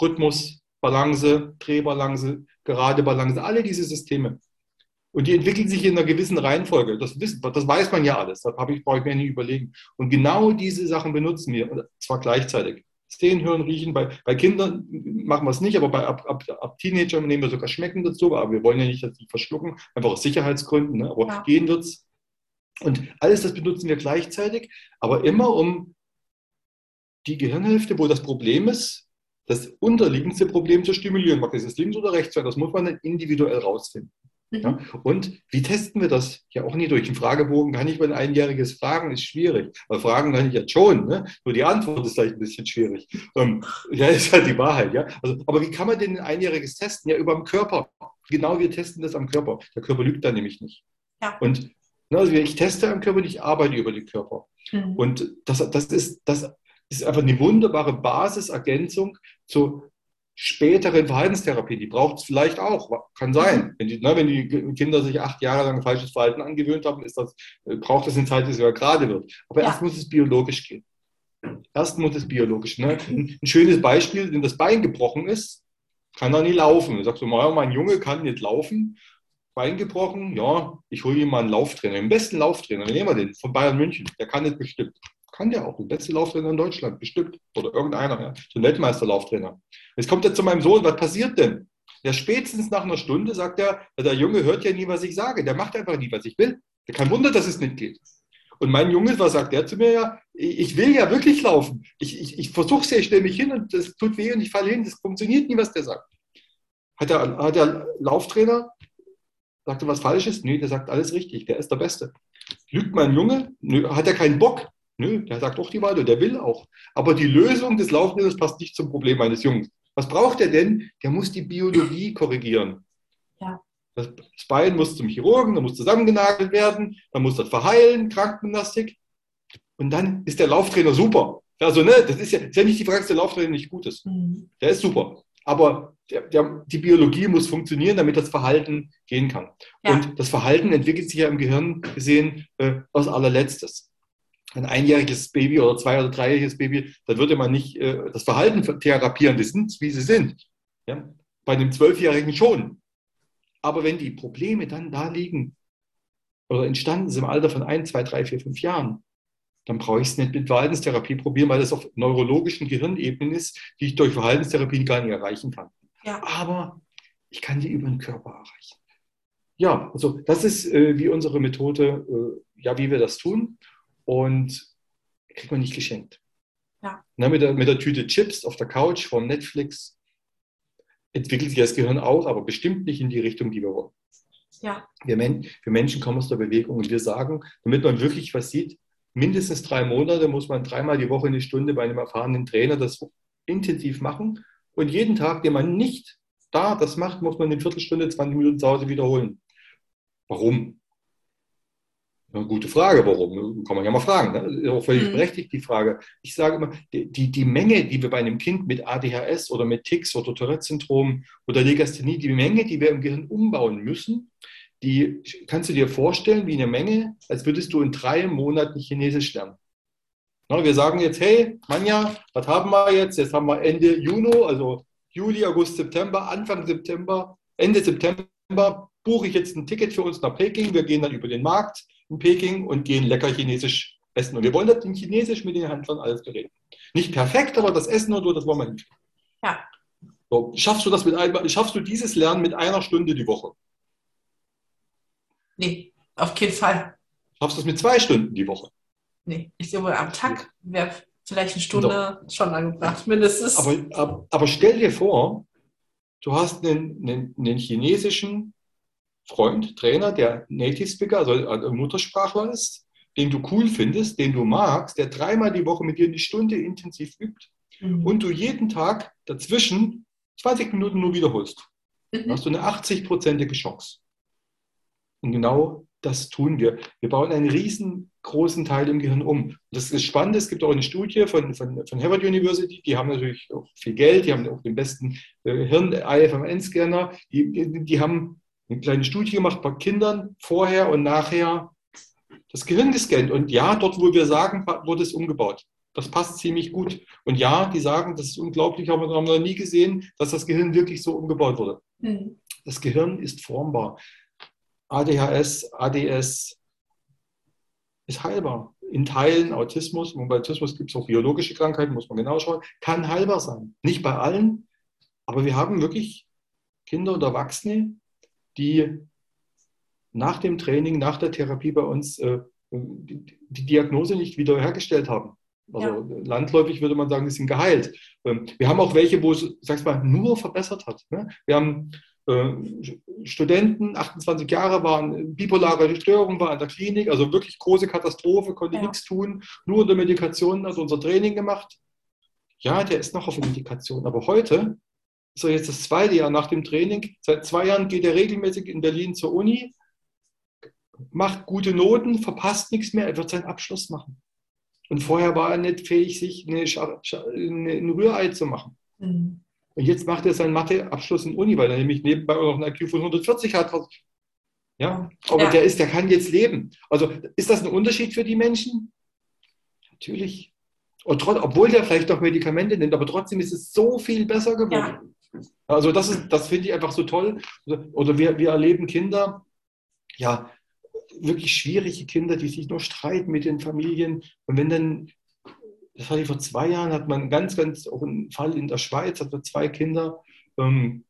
Rhythmus, Balance, Drehbalance, gerade Balance, alle diese Systeme. Und die entwickeln sich in einer gewissen Reihenfolge. Das, das weiß man ja alles. Da ich, brauche ich mir nicht überlegen. Und genau diese Sachen benutzen wir. Und zwar gleichzeitig. Sehen, hören, riechen. Bei, bei Kindern machen wir es nicht, aber bei ab, ab, ab Teenagern nehmen wir sogar Schmecken dazu. Aber wir wollen ja nicht, dass sie verschlucken, einfach aus Sicherheitsgründen. Ne? Aber ja. gehen wird es. Und alles das benutzen wir gleichzeitig, aber immer um die Gehirnhälfte, wo das Problem ist, das unterliegendste Problem zu stimulieren. Mag das links oder rechts sein, das muss man dann individuell rausfinden. Mhm. Ja? Und wie testen wir das? Ja, auch nicht durch einen Fragebogen kann ich mein Einjähriges fragen, ist schwierig. Aber fragen kann ich jetzt schon. Ne? Nur die Antwort ist vielleicht ein bisschen schwierig. Ähm, ja, ist halt die Wahrheit. Ja? Also, aber wie kann man denn ein Einjähriges testen? Ja, über den Körper. Genau, wir testen das am Körper. Der Körper lügt da nämlich nicht. Ja. Und also ich teste am Körper, ich arbeite über den Körper. Mhm. Und das, das, ist, das ist einfach eine wunderbare Basisergänzung zur späteren Verhaltenstherapie. Die braucht es vielleicht auch, kann sein. Mhm. Wenn, die, ne, wenn die Kinder sich acht Jahre lang falsches Verhalten angewöhnt haben, ist das, äh, braucht das eine Zeit, es ja gerade wird. Aber ja. erst muss es biologisch gehen. Erst muss es biologisch. Ne? Ein, ein schönes Beispiel, wenn das Bein gebrochen ist, kann er nie laufen. Du sagst so, mein Junge kann nicht laufen. Bein gebrochen, ja, ich hole ihm mal einen Lauftrainer, den besten Lauftrainer, nehmen wir den, von Bayern München, der kann das bestimmt. Kann der auch, der beste Lauftrainer in Deutschland, bestimmt. Oder irgendeiner, ja, so ein Weltmeisterlauftrainer. Jetzt kommt er zu meinem Sohn, was passiert denn? Ja, spätestens nach einer Stunde sagt er, der Junge hört ja nie, was ich sage, der macht einfach nie, was ich will. Kein Wunder, dass es nicht geht. Und mein Junge, was sagt der zu mir ja? Ich will ja wirklich laufen. Ich, ich, ich versuche es ja, ich stelle mich hin und das tut weh und ich falle hin. Das funktioniert nie, was der sagt. Hat der, hat der Lauftrainer Sagt er was Falsches? Nö, der sagt alles richtig, der ist der Beste. Lügt mein Junge? Nö, hat er keinen Bock? Nö, der sagt doch die Wahrheit, der will auch. Aber die Lösung des Laufmittels passt nicht zum Problem meines Jungs. Was braucht er denn? Der muss die Biologie korrigieren. Ja. Das Bein muss zum Chirurgen, da muss zusammengenagelt werden, dann muss das verheilen, Krankengymnastik. Und dann ist der Lauftrainer super. Also, ne, das ist ja, ist ja nicht die Frage, dass der Lauftrainer nicht gut ist. Mhm. Der ist super. Aber der, der, die Biologie muss funktionieren, damit das Verhalten gehen kann. Ja. Und das Verhalten entwickelt sich ja im Gehirn gesehen äh, aus allerletztes. Ein einjähriges Baby oder zwei- oder dreijähriges Baby, da würde man nicht äh, das Verhalten therapieren, die sind, wie sie sind. Ja? Bei einem Zwölfjährigen schon. Aber wenn die Probleme dann da liegen oder entstanden sind im Alter von ein, zwei, drei, vier, fünf Jahren, dann brauche ich es nicht mit Verhaltenstherapie probieren, weil das auf neurologischen Gehirnebenen ist, die ich durch Verhaltenstherapie gar nicht erreichen kann. Ja. Aber ich kann die über den Körper erreichen. Ja, also das ist äh, wie unsere Methode, äh, ja, wie wir das tun. Und kriegt man nicht geschenkt. Ja. Na, mit, der, mit der Tüte Chips auf der Couch vom Netflix entwickelt sich das Gehirn auch, aber bestimmt nicht in die Richtung, die wir wollen. Ja. Wir, Men wir Menschen kommen aus der Bewegung und wir sagen, damit man wirklich was sieht, mindestens drei Monate muss man dreimal die Woche eine Stunde bei einem erfahrenen Trainer das intensiv machen. Und jeden Tag, den man nicht da das macht, muss man eine Viertelstunde, 20 Minuten zu Hause wiederholen. Warum? Eine gute Frage, warum? Kann man ja mal fragen. Ne? Ist auch völlig mhm. berechtigt, die Frage. Ich sage immer, die, die, Menge, die wir bei einem Kind mit ADHS oder mit Tics oder Tourette-Syndrom oder Legasthenie, die Menge, die wir im Gehirn umbauen müssen, die kannst du dir vorstellen wie eine Menge, als würdest du in drei Monaten Chinesisch lernen. Na, wir sagen jetzt, hey, Manja, was haben wir jetzt? Jetzt haben wir Ende Juni, also Juli, August, September, Anfang September, Ende September buche ich jetzt ein Ticket für uns nach Peking. Wir gehen dann über den Markt in Peking und gehen lecker Chinesisch essen. Und wir wollen das in Chinesisch mit den Händlern alles bereden. Nicht perfekt, aber das Essen und so, das wollen wir nicht. Ja. So, schaffst du das mit ein, schaffst du dieses Lernen mit einer Stunde die Woche? Nee, auf keinen Fall. Schaffst du es mit zwei Stunden die Woche? Nee, ich glaube, am Tag wäre vielleicht eine Stunde Doch. schon angebracht, mindestens. Aber, aber, aber, stell dir vor, du hast einen, einen, einen chinesischen Freund, Trainer, der Native Speaker, also Muttersprachler ist, den du cool findest, den du magst, der dreimal die Woche mit dir eine Stunde intensiv übt mhm. und du jeden Tag dazwischen 20 Minuten nur wiederholst. Mhm. Hast du eine 80-prozentige Chance. Und genau das tun wir. Wir bauen einen riesengroßen Teil im Gehirn um. Das ist spannend, es gibt auch eine Studie von, von, von Harvard University, die haben natürlich auch viel Geld, die haben auch den besten äh, Hirn-IFMN-Scanner, die, die, haben eine kleine Studie gemacht bei Kindern vorher und nachher das Gehirn gescannt. Und ja, dort, wo wir sagen, wurde es umgebaut. Das passt ziemlich gut. Und ja, die sagen, das ist unglaublich, aber wir haben noch nie gesehen, dass das Gehirn wirklich so umgebaut wurde. Mhm. Das Gehirn ist formbar. ADHS, ADS ist heilbar. In Teilen Autismus, und bei Autismus gibt es auch biologische Krankheiten, muss man genau schauen, kann heilbar sein. Nicht bei allen, aber wir haben wirklich Kinder und Erwachsene, die nach dem Training, nach der Therapie bei uns äh, die, die, Diagnose nicht wiederhergestellt haben. Also ja. landläufig würde man sagen, die sind geheilt. Ähm, wir haben auch welche, wo es, sag's mal, nur verbessert hat. Ne? Wir haben Studenten, 28 Jahre waren, bipolare Störung, war in der Klinik, also wirklich große Katastrophe, konnte ja. nichts tun, nur unter Medikation hat unser Training gemacht. Ja, der ist noch auf Medikation, aber heute ist er jetzt das zweite Jahr nach dem Training. Seit zwei Jahren geht er regelmäßig in Berlin zur Uni, macht gute Noten, verpasst nichts mehr, er wird seinen Abschluss machen. Und vorher war er nicht fähig, sich eine, ein Rührei zu machen. Mhm. Und jetzt macht er seinen Matheabschluss in Uni, weil er nämlich nebenbei auch noch einen IQ von 140 hat. Ja, aber ja. der ist, der kann jetzt leben. Also ist das ein Unterschied für die Menschen? Natürlich. Und trotz, obwohl der vielleicht noch Medikamente nimmt, aber trotzdem ist es so viel besser geworden. Ja. Also das das finde ich einfach so toll. Oder wir, wir erleben Kinder, ja, wirklich schwierige Kinder, die sich nur streiten mit den Familien. Und wenn dann das hatte ich vor zwei Jahren, hat man ganz, ganz, auch einen Fall in der Schweiz, hatte zwei Kinder. Ähm,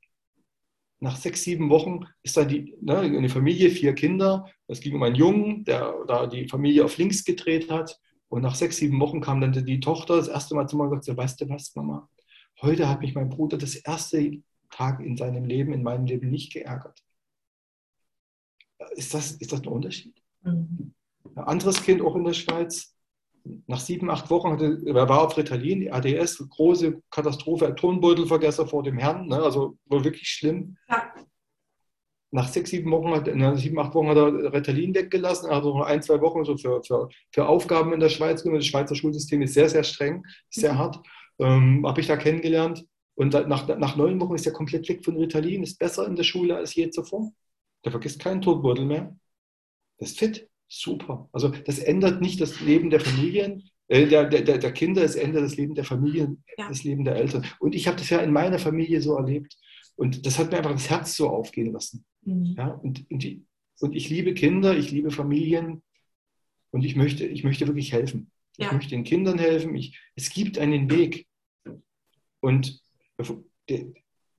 nach sechs, sieben Wochen ist dann die, ne, eine Familie, vier Kinder. Es ging um einen Jungen, der da die Familie auf links gedreht hat. Und nach sechs, sieben Wochen kam dann die Tochter das erste Mal zu mir und sagte, weißt du was, Mama, heute hat mich mein Bruder das erste Tag in seinem Leben, in meinem Leben nicht geärgert. Ist das, ist das ein Unterschied? Mhm. Ein anderes Kind auch in der Schweiz, nach sieben, acht Wochen hatte, er war auf Ritalin, ADS, große Katastrophe, Tonbeutelvergesser vor dem Herrn, ne, also war wirklich schlimm. Ja. Nach sechs, sieben Wochen, hat, nach sieben, acht Wochen hat er Ritalin weggelassen, also noch ein, zwei Wochen so für, für, für Aufgaben in der Schweiz genommen. Das Schweizer Schulsystem ist sehr, sehr streng, sehr mhm. hart. Ähm, Habe ich da kennengelernt. Und nach, nach neun Wochen ist er komplett weg von Ritalin, ist besser in der Schule als je zuvor. Der vergisst keinen Totbeutel mehr. Das ist fit super. Also das ändert nicht das Leben der Familien, äh, der, der, der Kinder, es ändert das Leben der Familien, ja. das Leben der Eltern. Und ich habe das ja in meiner Familie so erlebt. Und das hat mir einfach das Herz so aufgehen lassen. Mhm. Ja, und, und, die, und, ich liebe Kinder, ich liebe Familien und ich möchte, ich möchte wirklich helfen. Ja. Ich möchte den Kindern helfen. Ich, es gibt einen Weg. Und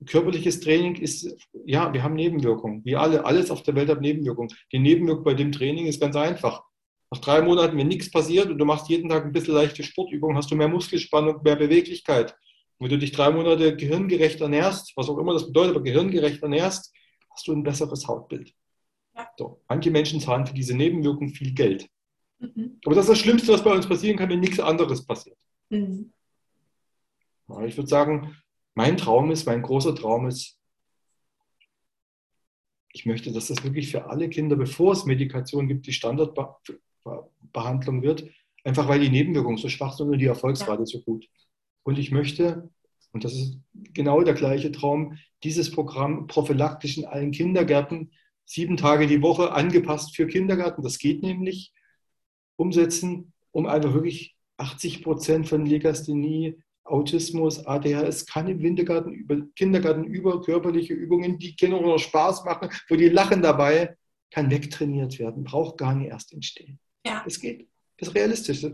körperliches Training ist, ja, wir haben Nebenwirkungen. Wir alle, alles auf der Welt hat Nebenwirkungen. Die Nebenwirkung bei dem Training ist ganz einfach. Nach drei Monaten, wenn nichts passiert und du machst jeden Tag ein bisschen leichte Sportübungen, hast du mehr Muskelspannung, mehr Beweglichkeit. wenn du dich drei Monate gehirngerecht ernährst, was auch immer das bedeutet, aber gehirngerecht ernährst, hast du ein besseres Hautbild. Ja. So. Manche Menschen zahlen für diese Nebenwirkung viel Geld. Mhm. Aber das ist das Schlimmste, was bei uns passieren kann, wenn nichts anderes passiert. Mhm. Ich würde sagen, mein Traum ist, mein großer Traum ist, ich möchte, dass das wirklich für alle Kinder, bevor es Medikation gibt, die Standardbehandlung wird, einfach weil die Nebenwirkungen so schwach sind und die Erfolgsrate so gut. Und ich möchte, und das ist genau der gleiche Traum, dieses Programm prophylaktisch in allen Kindergärten, sieben Tage die Woche angepasst für Kindergarten, das geht nämlich, umsetzen, um einfach wirklich 80 Prozent von Legasthenie, Autismus, ADHS kann im Kindergarten über, Kindergarten über körperliche Übungen, die Kinder noch Spaß machen, wo die lachen dabei, kann wegtrainiert werden, braucht gar nicht erst entstehen. Ja. Es geht. Das ist realistisch.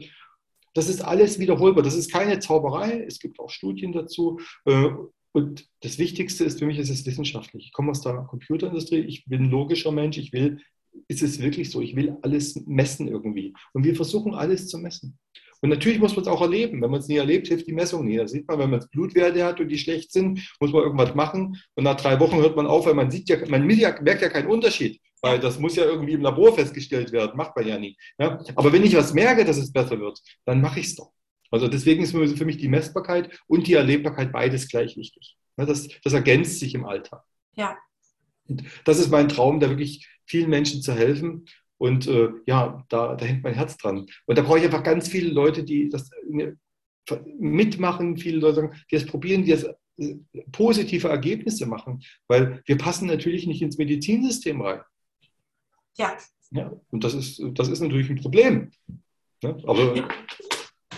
Das ist alles wiederholbar. Das ist keine Zauberei. Es gibt auch Studien dazu. Äh, und das Wichtigste ist für mich, es ist wissenschaftlich. Ich komme aus der Computerindustrie. Ich bin ein logischer Mensch. Ich will, ist es wirklich so? Ich will alles messen irgendwie. Und wir versuchen alles zu messen. Und natürlich muss man es auch erleben. Wenn man es nie erlebt, hilft die Messung nie. Da sieht man, wenn man Blutwerte hat und die schlecht sind, muss man irgendwas machen. Und nach drei Wochen hört man auf, weil man sieht ja, man merkt ja keinen Unterschied. Weil das muss ja irgendwie im Labor festgestellt werden. Macht man ja nie. Ja? Aber wenn ich was merke, dass es besser wird, dann mache ich es doch. Also deswegen ist für mich die Messbarkeit und die Erlebbarkeit beides gleich wichtig. Das, das ergänzt sich im Alltag. Ja. Und das ist mein Traum, da wirklich vielen Menschen zu helfen. Und äh, ja, da, da hängt mein Herz dran. Und da brauche ich einfach ganz viele Leute, die das mitmachen, viele Leute sagen, die das probieren, die das äh, positive Ergebnisse machen, weil wir passen natürlich nicht ins Medizinsystem rein. Ja. ja und das ist, das ist natürlich ein Problem. Ja, aber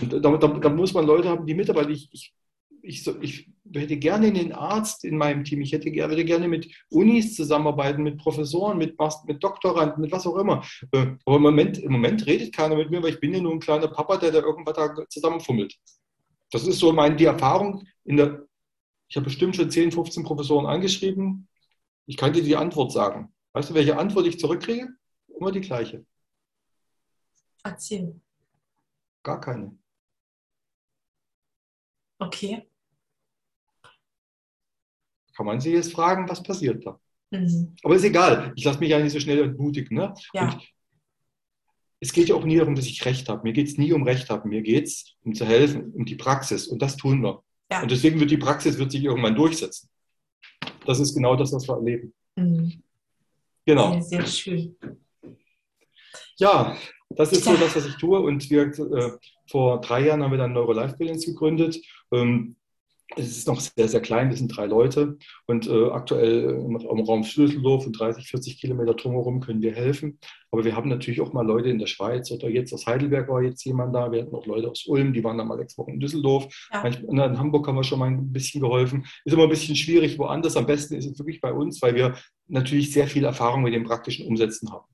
da, da, da, muss man Leute haben, die mitarbeiten. Ich, ich ich, ich hätte gerne einen Arzt in meinem Team, ich hätte, würde gerne mit Unis zusammenarbeiten, mit Professoren, mit, mit Doktoranden, mit was auch immer. Äh, aber im Moment, im Moment redet keiner mit mir, weil ich bin ja nur ein kleiner Papa, der da irgendwas da zusammenfummelt. Das ist so meine, die Erfahrung in der, ich habe bestimmt schon 10, 15 Professoren angeschrieben. Ich kann dir die Antwort sagen. Weißt du, welche Antwort ich zurückkriege? Immer die gleiche. Erzähl. Gar keine. Okay kann man sich jetzt fragen, was passiert da. Mhm. Aber ist egal, ich lasse mich ja nicht so schnell entmutigen. Ne? Ja. es geht ja auch nie darum, dass ich Recht habe. Mir geht es nie um Recht haben. Mir geht es um zu helfen, um die Praxis. Und das tun wir. Ja. Und deswegen wird die Praxis wird sich irgendwann durchsetzen. Das ist genau das, was wir erleben. Mhm. Genau. Sehr, sehr schön. Ja, das ist so das, was ich tue. Und wir, äh, vor drei Jahren haben wir dann Neurolife Balance gegründet. Ähm, es ist noch sehr, sehr klein, wir sind drei Leute und äh, aktuell im, im, Raum Schlüsseldorf und 30, 40 Kilometer drumherum können wir helfen. Aber wir haben natürlich auch mal Leute in der Schweiz oder jetzt aus Heidelberg war jetzt jemand da. Wir hatten auch Leute aus Ulm, die waren dann mal sechs Wochen in Düsseldorf. Ja. Manchmal, in Hamburg haben wir schon mal ein bisschen geholfen. Ist immer ein bisschen schwierig woanders. Am besten ist es wirklich bei uns, weil wir natürlich sehr viel Erfahrung mit dem praktischen Umsetzen haben.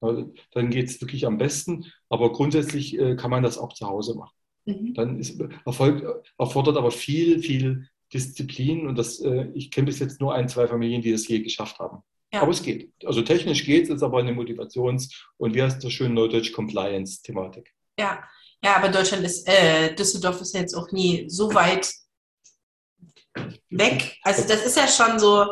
Also, dann geht es wirklich am besten. Aber grundsätzlich äh, kann man das auch zu Hause machen. Mhm. Dann ist Erfolg erfordert aber viel, viel Disziplin und das, äh, ich kenne bis jetzt nur ein, zwei Familien, die das je geschafft haben. Ja. Aber es geht. Also technisch geht es, ist aber eine Motivations- und wie heißt das schön Neudeutsch Compliance-Thematik. Ja. ja, aber Deutschland ist, äh, Düsseldorf ist jetzt auch nie so weit weg. Also das ist ja schon so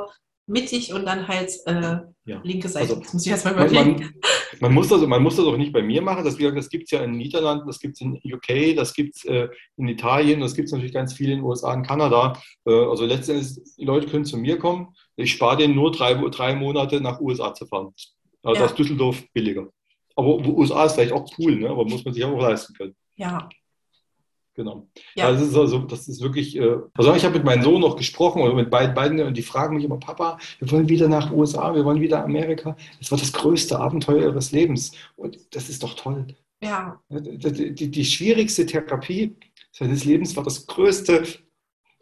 mittig und dann halt äh, ja. linke Seite. Also, muss ich erstmal überlegen. Man, man, muss das, man muss das auch nicht bei mir machen. Das, das gibt es ja in den Niederlanden, das gibt es in UK, das gibt es äh, in Italien, das gibt es natürlich ganz viel in den USA und Kanada. Äh, also letztendlich, die Leute können zu mir kommen. Ich spare denen nur drei, drei Monate nach USA zu fahren. Also ja. das ist Düsseldorf billiger. Aber USA ist vielleicht auch cool, ne? aber muss man sich auch leisten können. Ja, Genau. Ja. Also das ist also, das ist wirklich, äh, also ich habe mit meinem Sohn noch gesprochen oder mit beiden, beiden und die fragen mich immer, Papa, wir wollen wieder nach USA, wir wollen wieder Amerika. Das war das größte Abenteuer ihres Lebens. Und das ist doch toll. Ja. Die, die, die schwierigste Therapie seines Lebens war das größte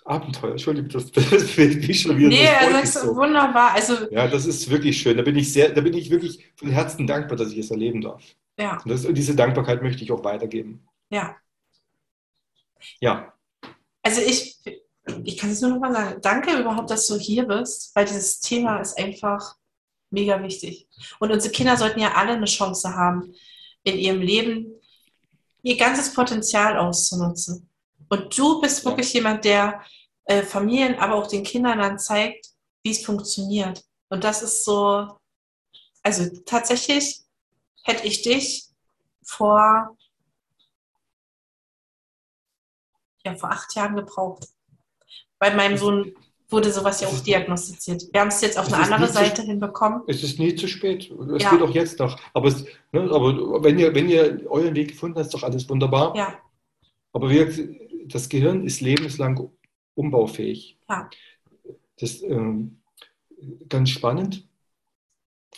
Abenteuer. Entschuldigung, das, das mich schon wieder. Nee, er sagt so. wunderbar. Also, ja, das ist wirklich schön. Da bin ich sehr, da bin ich wirklich von Herzen dankbar, dass ich es erleben darf. Ja. Und, das, und diese Dankbarkeit möchte ich auch weitergeben. Ja. Ja. Also ich, ich kann es nur noch mal sagen, danke überhaupt, dass du hier bist, weil dieses Thema ist einfach mega wichtig. Und unsere Kinder sollten ja alle eine Chance haben, in ihrem Leben ihr ganzes Potenzial auszunutzen. Und du bist wirklich jemand, der äh, Familien, aber auch den Kindern dann zeigt, wie es funktioniert. Und das ist so, also tatsächlich hätte ich dich vor ja, vor acht Jahren gebraucht. Bei meinem Sohn wurde sowas ja auch diagnostiziert. Wir haben es jetzt auf es eine andere Seite hinbekommen. Es ist nie zu spät. Es ja. geht auch jetzt noch. Aber, es, ne, aber wenn, ihr, wenn ihr euren Weg gefunden habt, ist doch alles wunderbar. Ja. Aber wir, das Gehirn ist lebenslang umbaufähig. Ja. Das ist ähm, ganz spannend.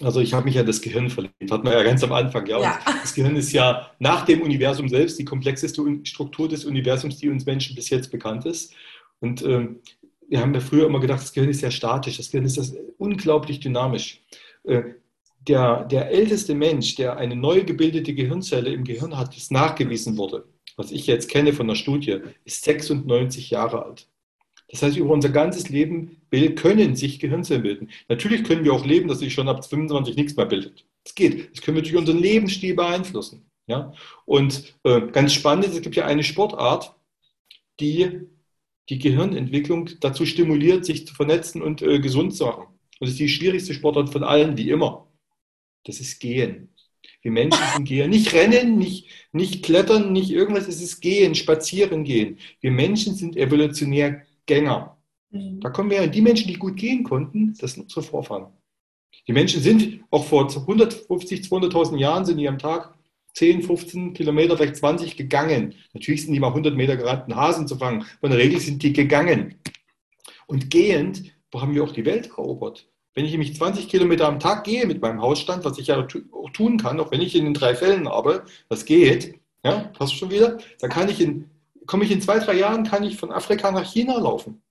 Also ich habe mich ja das Gehirn verliebt, hat man ja ganz am Anfang. Ja? ja. Das Gehirn ist ja nach dem Universum selbst die komplexeste Struktur des Universums, die uns Menschen bis jetzt bekannt ist. Und ähm, wir haben ja früher immer gedacht, das Gehirn ist sehr statisch, das Gehirn ist das unglaublich dynamisch. Äh, der, der älteste Mensch, der eine neu gebildete Gehirnzelle im Gehirn hat, das nachgewiesen wurde, was ich jetzt kenne von der Studie, ist 96 Jahre alt. Das heißt, über unser ganzes Leben können sich Gehirnzellen bilden. Natürlich können wir auch leben, dass sich schon ab 25 nichts mehr bildet. Das geht. Das können wir durch unseren Lebensstil beeinflussen. Ja? Und äh, ganz spannend es gibt ja eine Sportart, die die Gehirnentwicklung dazu stimuliert, sich zu vernetzen und äh, gesund zu machen. Und das ist die schwierigste Sportart von allen, wie immer. Das ist Gehen. Wir Menschen sind Gehen. Nicht rennen, nicht, nicht klettern, nicht irgendwas. Es ist Gehen, spazieren gehen. Wir Menschen sind evolutionär Gänger. Mhm. Da kommen wir die Menschen, die gut gehen konnten, das sind unsere Vorfahren. Die Menschen sind auch vor 150, 200.000 Jahren sind die am Tag 10, 15 Kilometer, vielleicht 20 gegangen. Natürlich sind die mal 100 Meter gerannten Hasen zu fangen. Von der Regel sind die gegangen. Und gehend haben wir auch die Welt erobert. Wenn ich nämlich 20 Kilometer am Tag gehe mit meinem Hausstand, was ich ja auch tun kann, auch wenn ich in den drei Fällen habe, das geht, ja, passt schon wieder, dann kann ich in, komme ich in zwei, drei Jahren, kann ich von Afrika nach China laufen.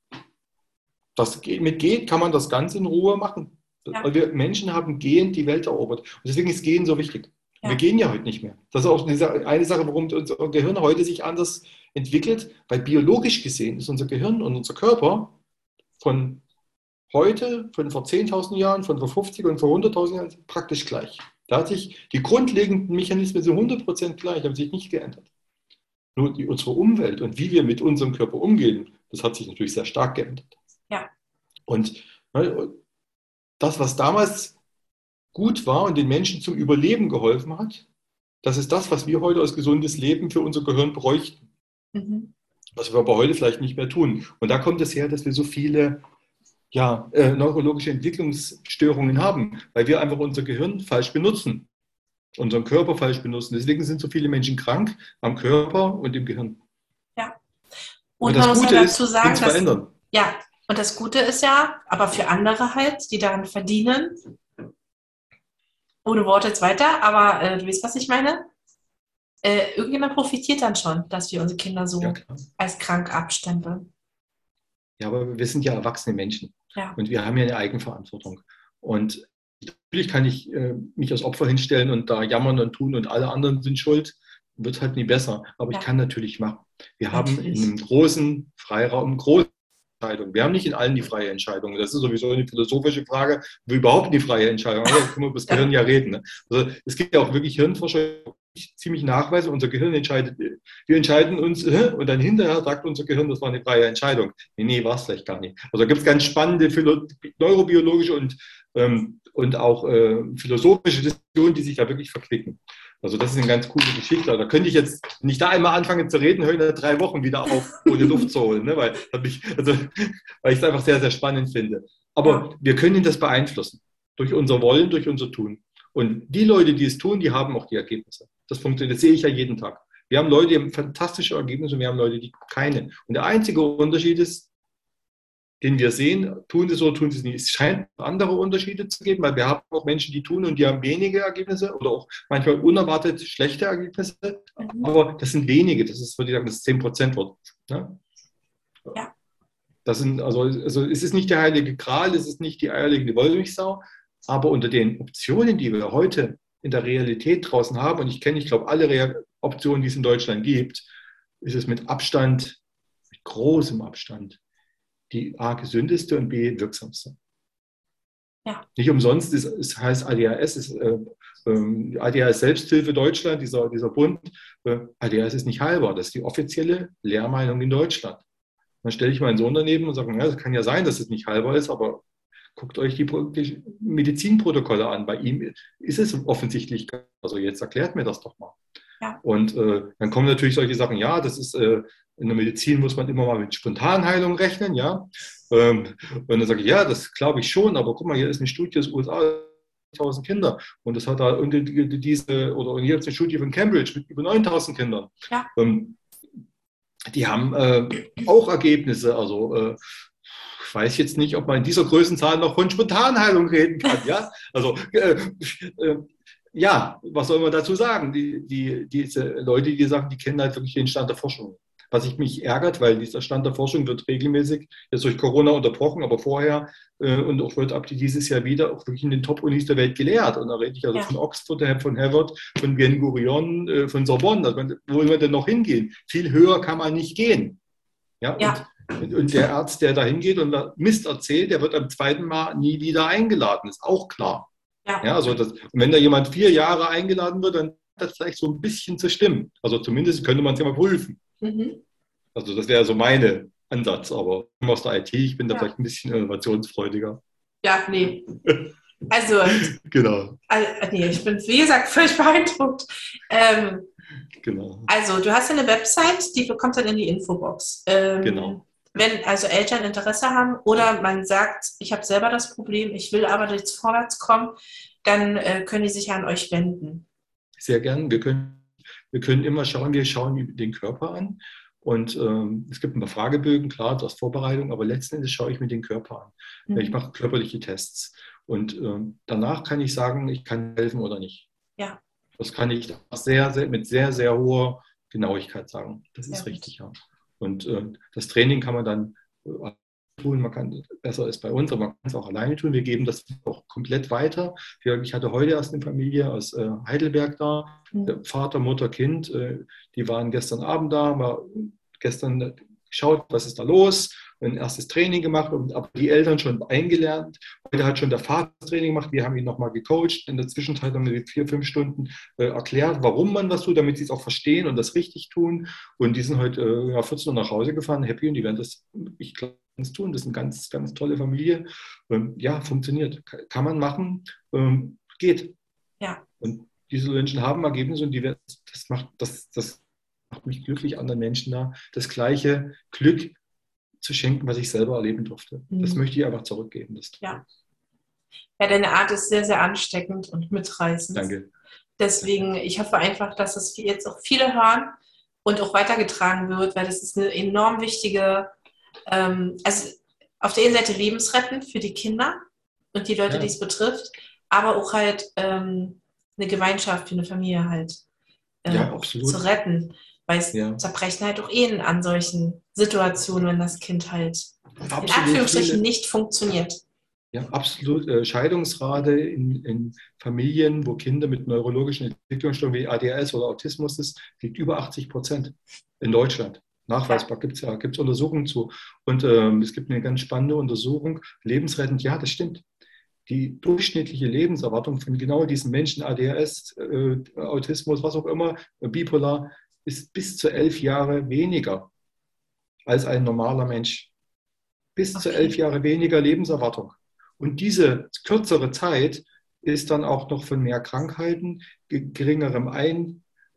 Das mit geht, kann man das ganz in Ruhe machen. Ja. Weil wir Menschen haben gehend die Welt erobert. Und deswegen ist Gehen so wichtig. Ja. Wir gehen ja heute nicht mehr. Das ist auch eine Sache, warum unser Gehirn heute sich anders entwickelt, weil biologisch gesehen ist unser Gehirn und unser Körper von heute, von vor 10.000 Jahren, von vor 50 und vor 100.000 Jahren praktisch gleich. Da hat sich die grundlegenden Mechanismen so 100% gleich, haben sich nicht geändert. Nur die, unsere Umwelt und wie wir mit unserem Körper umgehen, das hat sich natürlich sehr stark geändert. Ja. Und ne, das, was damals gut war und den Menschen zum Überleben geholfen hat, das ist das, was wir heute als gesundes Leben für unser Gehirn bräuchten. Mhm. Was wir aber heute vielleicht nicht mehr tun. Und da kommt es her, dass wir so viele ja, äh, neurologische Entwicklungsstörungen haben, weil wir einfach unser Gehirn falsch benutzen, unseren Körper falsch benutzen. Deswegen sind so viele Menschen krank am Körper und im Gehirn. Ja. Und, und das Gute dazu ist, sagen, dass, verändern. Ja, und das Gute ist ja, aber für andere halt, die daran verdienen, ohne Worte jetzt weiter, aber äh, du weißt, was ich meine? Äh, irgendjemand profitiert dann schon, dass wir unsere Kinder so ja, als krank abstempeln. Ja, aber wir sind ja erwachsene Menschen ja. und wir haben ja eine Eigenverantwortung. Und natürlich kann ich äh, mich als Opfer hinstellen und da jammern und tun und alle anderen sind schuld. Wird halt nie besser. Aber ja. ich kann natürlich machen. Wir natürlich. haben in einem großen Freiraum, großen Entscheidung. Wir haben nicht in allen die freie Entscheidung. Das ist sowieso eine philosophische Frage, wo überhaupt die freie Entscheidung. Aber da können wir über das Gehirn ja reden. Ne? Also es gibt ja auch wirklich Hirnforscher, ziemlich nachweisen, unser Gehirn entscheidet, wir entscheiden uns und dann hinterher sagt unser Gehirn, das war eine freie Entscheidung. Nee, nee, war es vielleicht gar nicht. Also da gibt es ganz spannende neurobiologische und, ähm, und auch äh, philosophische Diskussionen, die sich da wirklich verklicken. Also das ist eine ganz coole Geschichte. Da könnte ich jetzt, wenn ich da einmal anfange zu reden, höre ich nach drei Wochen wieder auf, ohne Luft zu holen, ne? weil, ich, also, weil ich es einfach sehr, sehr spannend finde. Aber wir können das beeinflussen. Durch unser Wollen, durch unser Tun. Und die Leute, die es tun, die haben auch die Ergebnisse. Das funktioniert, das sehe ich ja jeden Tag. Wir haben Leute, die haben fantastische Ergebnisse und wir haben Leute, die keine. Und der einzige Unterschied ist, den wir sehen, tun sie es oder tun sie es nicht. Es scheint andere Unterschiede zu geben, weil wir haben auch Menschen, die tun und die haben wenige Ergebnisse oder auch manchmal unerwartet schlechte Ergebnisse. Mhm. Aber das sind wenige, das ist, würde ich sagen, das 10 Prozent wird. Ne? Ja. Das sind, also, also es ist nicht der heilige Gral, es ist nicht die eierlegende Wollmilchsau, aber unter den Optionen, die wir heute in der Realität draußen haben, und ich kenne, ich glaube, alle Optionen, die es in Deutschland gibt, ist es mit Abstand, mit großem Abstand, die A gesündeste und B wirksamste. Ja. Nicht umsonst, es, es heißt ADHS, ist, äh, äh, ADHS Selbsthilfe Deutschland, dieser, dieser Bund, äh, ADHS ist nicht heilbar, das ist die offizielle Lehrmeinung in Deutschland. Dann stelle ich meinen Sohn daneben und sage, ja, es kann ja sein, dass es nicht heilbar ist, aber guckt euch die, die Medizinprotokolle an. Bei ihm ist es offensichtlich, also jetzt erklärt mir das doch mal. Ja. Und äh, dann kommen natürlich solche Sachen, ja, das ist äh, in der Medizin muss man immer mal mit Spontanheilung rechnen, ja. Ähm, und dann sage ich, ja, das glaube ich schon, aber guck mal, hier ist eine Studie aus den USA, 1000 Kinder. Und das hat da und diese, oder hier ist eine Studie von Cambridge mit über 9000 Kindern. Ja. Ähm, die haben äh, auch Ergebnisse, also äh, ich weiß jetzt nicht, ob man in dieser Größenzahl noch von Spontanheilung reden kann. Ja, also äh, äh, ja, was soll man dazu sagen? Die, die, diese Leute, die sagen, die kennen halt wirklich den Stand der Forschung. Was ich mich ärgert, weil dieser Stand der Forschung wird regelmäßig jetzt durch Corona unterbrochen, aber vorher äh, und auch wird ab dieses Jahr wieder auch wirklich in den Top-Unis der Welt gelehrt. Und da rede ich also ja. von Oxford, von Harvard, von Ben Gurion, äh, von Sorbonne. Also, wo will man denn noch hingehen? Viel höher kann man nicht gehen. Ja, ja. Und, und der Arzt, der da hingeht und Mist erzählt, der wird am zweiten Mal nie wieder eingeladen, ist auch klar. Ja. ja also das, und wenn da jemand vier Jahre eingeladen wird, dann das vielleicht so ein bisschen zu stimmen. Also zumindest könnte man es ja mal prüfen. Mhm. Also das wäre so mein Ansatz, aber aus der IT, ich bin da ja. vielleicht ein bisschen innovationsfreudiger. Ja, nee. Also, genau. Also, nee, ich bin, wie gesagt, völlig beeindruckt. Ähm, genau. Also, du hast ja eine Website, die bekommt dann in die Infobox. Ähm, genau. Wenn also Eltern Interesse haben oder man sagt, ich habe selber das Problem, ich will aber jetzt vorwärts kommen, dann äh, können die sich an euch wenden. Sehr gern. Wir können, wir können immer schauen, wir schauen den Körper an. Und ähm, es gibt ein paar Fragebögen, klar, das Vorbereitung, aber letzten Endes schaue ich mir den Körper an. Mhm. Ich mache körperliche Tests. Und ähm, danach kann ich sagen, ich kann helfen oder nicht. Ja. Das kann ich sehr, sehr, mit sehr, sehr hoher Genauigkeit sagen. Das ist ja. richtig, ja. Und äh, das Training kann man dann äh, tun. Man kann, besser ist bei uns, aber man kann es auch alleine tun. Wir geben das auch komplett weiter. Ich hatte heute erst eine Familie aus äh, Heidelberg da, mhm. Vater, Mutter, Kind. Äh, die waren gestern Abend da, haben gestern geschaut, was ist da los ein erstes Training gemacht, und aber die Eltern schon eingelernt. Heute hat schon der Vater das Training gemacht. Wir haben ihn nochmal gecoacht. In der Zwischenzeit haben wir vier, fünf Stunden äh, erklärt, warum man was tut, damit sie es auch verstehen und das richtig tun. Und die sind heute äh, ja, 14 Uhr nach Hause gefahren, happy und die werden das, ich glaube, tun. Das ist eine ganz, ganz tolle Familie. Ähm, ja, funktioniert. Kann man machen, ähm, geht. Ja. Und diese Menschen haben Ergebnisse und die werden, das macht, das, das macht mich glücklich, anderen Menschen da das gleiche Glück zu schenken, was ich selber erleben durfte. Mhm. Das möchte ich einfach zurückgeben. Das ja. ja, deine Art ist sehr, sehr ansteckend und mitreißend. Danke. Deswegen, ich hoffe einfach, dass es jetzt auch viele hören und auch weitergetragen wird, weil das ist eine enorm wichtige, ähm, also auf der einen Seite lebensrettend für die Kinder und die Leute, ja. die es betrifft, aber auch halt ähm, eine Gemeinschaft für eine Familie halt äh, ja, zu retten. Weil es ja. zerbrechen halt auch Ehen an solchen Situationen, wenn das Kind halt absolut in Anführungsstrichen nicht funktioniert. Ja, absolut. Äh, Scheidungsrate in, in, Familien, wo Kinder mit neurologischen Entwicklungsstörungen wie ADHS oder Autismus ist, liegt über 80 Prozent in Deutschland. Nachweisbar gibt es ja gibt's Untersuchungen zu. Und ähm, es gibt eine ganz spannende Untersuchung, lebensrettend, ja, das stimmt. Die durchschnittliche Lebenserwartung von genau diesen Menschen, ADHS, äh, Autismus, was auch immer, bipolar, ist bis zu elf Jahre weniger als ein normaler Mensch. Bis okay. zu elf Jahre weniger Lebenserwartung. Und diese kürzere Zeit ist dann auch noch von mehr Krankheiten, geringerem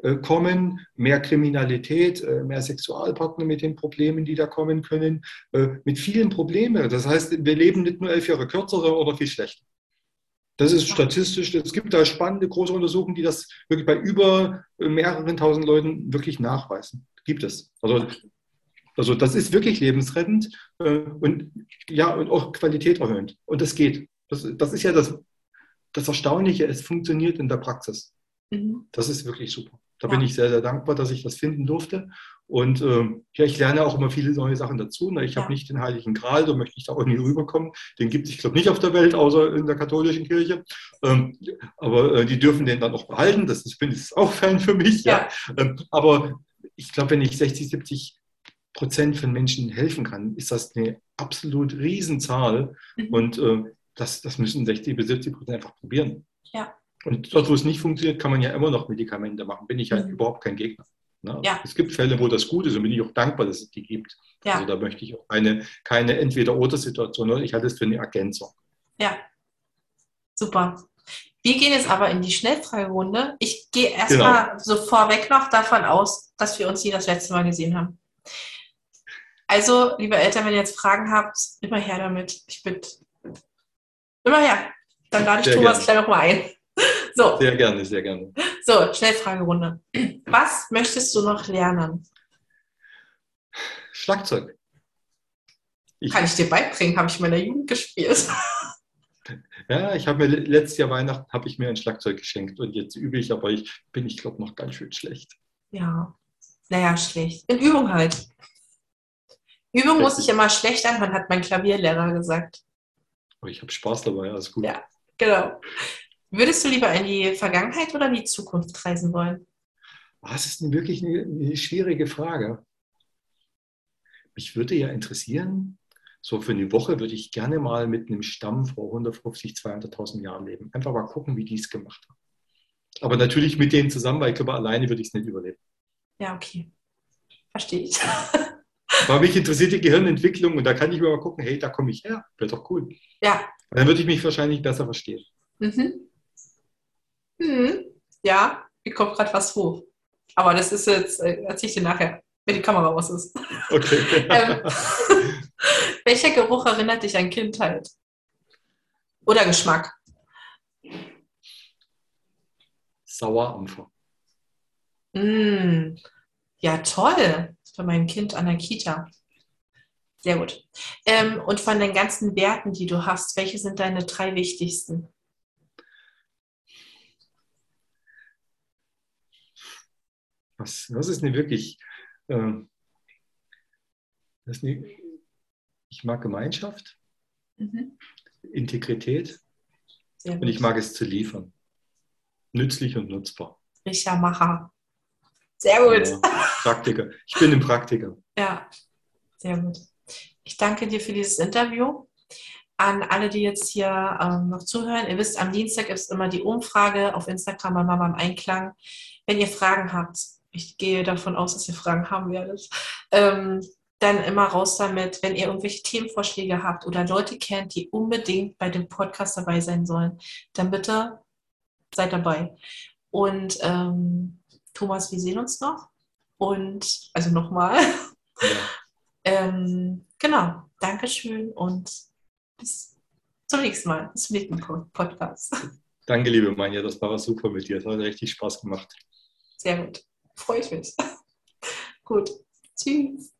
Einkommen, mehr Kriminalität, äh, mehr Sexualpartner mit den Problemen, die da kommen können, äh, mit vielen Problemen. Das heißt, wir leben nicht nur elf Jahre kürzer oder viel schlechter. Das ist statistisch, es gibt da spannende große Untersuchungen, die das wirklich bei über mehreren tausend Leuten wirklich nachweisen. Gibt es. Also, also das ist wirklich lebensrettend äh, und ja, und auch Qualität erhöhend. Und das geht. Das, das ist ja das, das Erstaunliche, es funktioniert in der Praxis. Mhm. Das ist wirklich super. Da ja. bin ich sehr, sehr dankbar, dass ich das finden durfte. Und ähm, ja, ich lerne auch immer viele neue Sachen dazu. Ne? Ich ja. habe nicht den Heiligen Gral, so möchte ich da auch nie rüberkommen. Den gibt es, ich glaube, nicht auf der Welt, außer in der katholischen Kirche. Ähm, aber äh, die dürfen den dann auch behalten. Das ist, bin ich auch Fan für mich. Ja. ja. Ähm, aber ich glaube, wenn ich 60, 70 Prozent von Menschen helfen kann, ist das eine absolut Riesenzahl. Mhm. Und äh, das, das müssen 60 bis 70 Prozent einfach probieren. Ja. Und dort, wo es nicht funktioniert, kann man ja immer noch Medikamente machen. Bin ich ja mhm. überhaupt kein Gegner. Ne? Ja. Es gibt Fälle, wo das gut ist und bin ich auch dankbar, dass es die gibt. Ja. Also da möchte ich auch keine, keine Entweder-Oder-Situation, ich halte es für eine Ergänzung. Ja, super. Wir gehen jetzt aber in die Schnellfragerunde. Ich gehe erstmal genau. so vorweg noch davon aus, dass wir uns hier das letzte Mal gesehen haben. Also, liebe Eltern, wenn ihr jetzt Fragen habt, immer her damit. Ich bitte. Immer her. Dann lade ich Sehr Thomas gleich nochmal ein. So. Sehr gerne, sehr gerne. So, Schnellfragerunde. Was möchtest du noch lernen? Schlagzeug. Ich Kann ich dir beibringen, habe ich in meiner Jugend gespielt. Ja, ich habe mir letztes Jahr Weihnachten habe ich mir ein Schlagzeug geschenkt und jetzt übe ich, aber ich bin, ich glaube, noch ganz schön schlecht. Ja, naja, schlecht. In Übung halt. Übung muss ich immer schlecht anhören, hat mein Klavierlehrer gesagt. Aber ich habe Spaß dabei, alles gut. Ja, genau. Würdest du lieber in die Vergangenheit oder in die Zukunft reisen wollen? Das ist wirklich eine, eine schwierige Frage. Mich würde ja interessieren, so für eine Woche würde ich gerne mal mit einem Stamm vor 150, 200.000 Jahren leben. Einfach mal gucken, wie die es gemacht haben. Aber natürlich mit denen zusammen, weil ich glaube, alleine würde ich es nicht überleben. Ja, okay. Verstehe ich. Aber mich interessiert die Gehirnentwicklung und da kann ich mir mal gucken, hey, da komme ich her. Wäre doch cool. Ja. Dann würde ich mich wahrscheinlich besser verstehen. Mhm. Ja, mir kommt gerade was hoch. Aber das ist jetzt, äh, erzähle ich dir nachher, wenn die Kamera aus ist. Okay. ähm, welcher Geruch erinnert dich an Kindheit? Oder Geschmack? Sauerampfer. Mm, ja, toll. Für mein Kind an der Kita. Sehr gut. Ähm, und von den ganzen Werten, die du hast, welche sind deine drei wichtigsten? Was, was ist denn wirklich? Ähm, das eine, ich mag Gemeinschaft, Mhm. Integrität und ich mag es zu liefern. Nützlich und nutzbar. Richer Macher. Sehr gut. Ja, Praktiker. Ich bin ein Praktiker. Ja, sehr gut. Ich danke dir für dieses Interview. An alle, die jetzt hier ähm, noch zuhören, ihr wisst, am Dienstag ist immer die Umfrage auf Instagram bei Mama im Einklang. Wenn ihr Fragen habt, ich gehe davon aus, dass ihr Fragen haben werdet, ähm, dann immer raus damit, wenn ihr irgendwelche Themenvorschläge habt oder Leute kennt, die unbedingt bei dem Podcast dabei sein sollen, dann bitte seid dabei. Und ähm, Thomas, wir sehen uns noch. Und also nochmal. Ja. Ähm, genau, Dankeschön und bis zum nächsten Mal, bis zum nächsten Podcast. Danke, liebe Manja, das war super mit dir. Es hat richtig Spaß gemacht. Sehr gut, freue ich mich. gut, tschüss.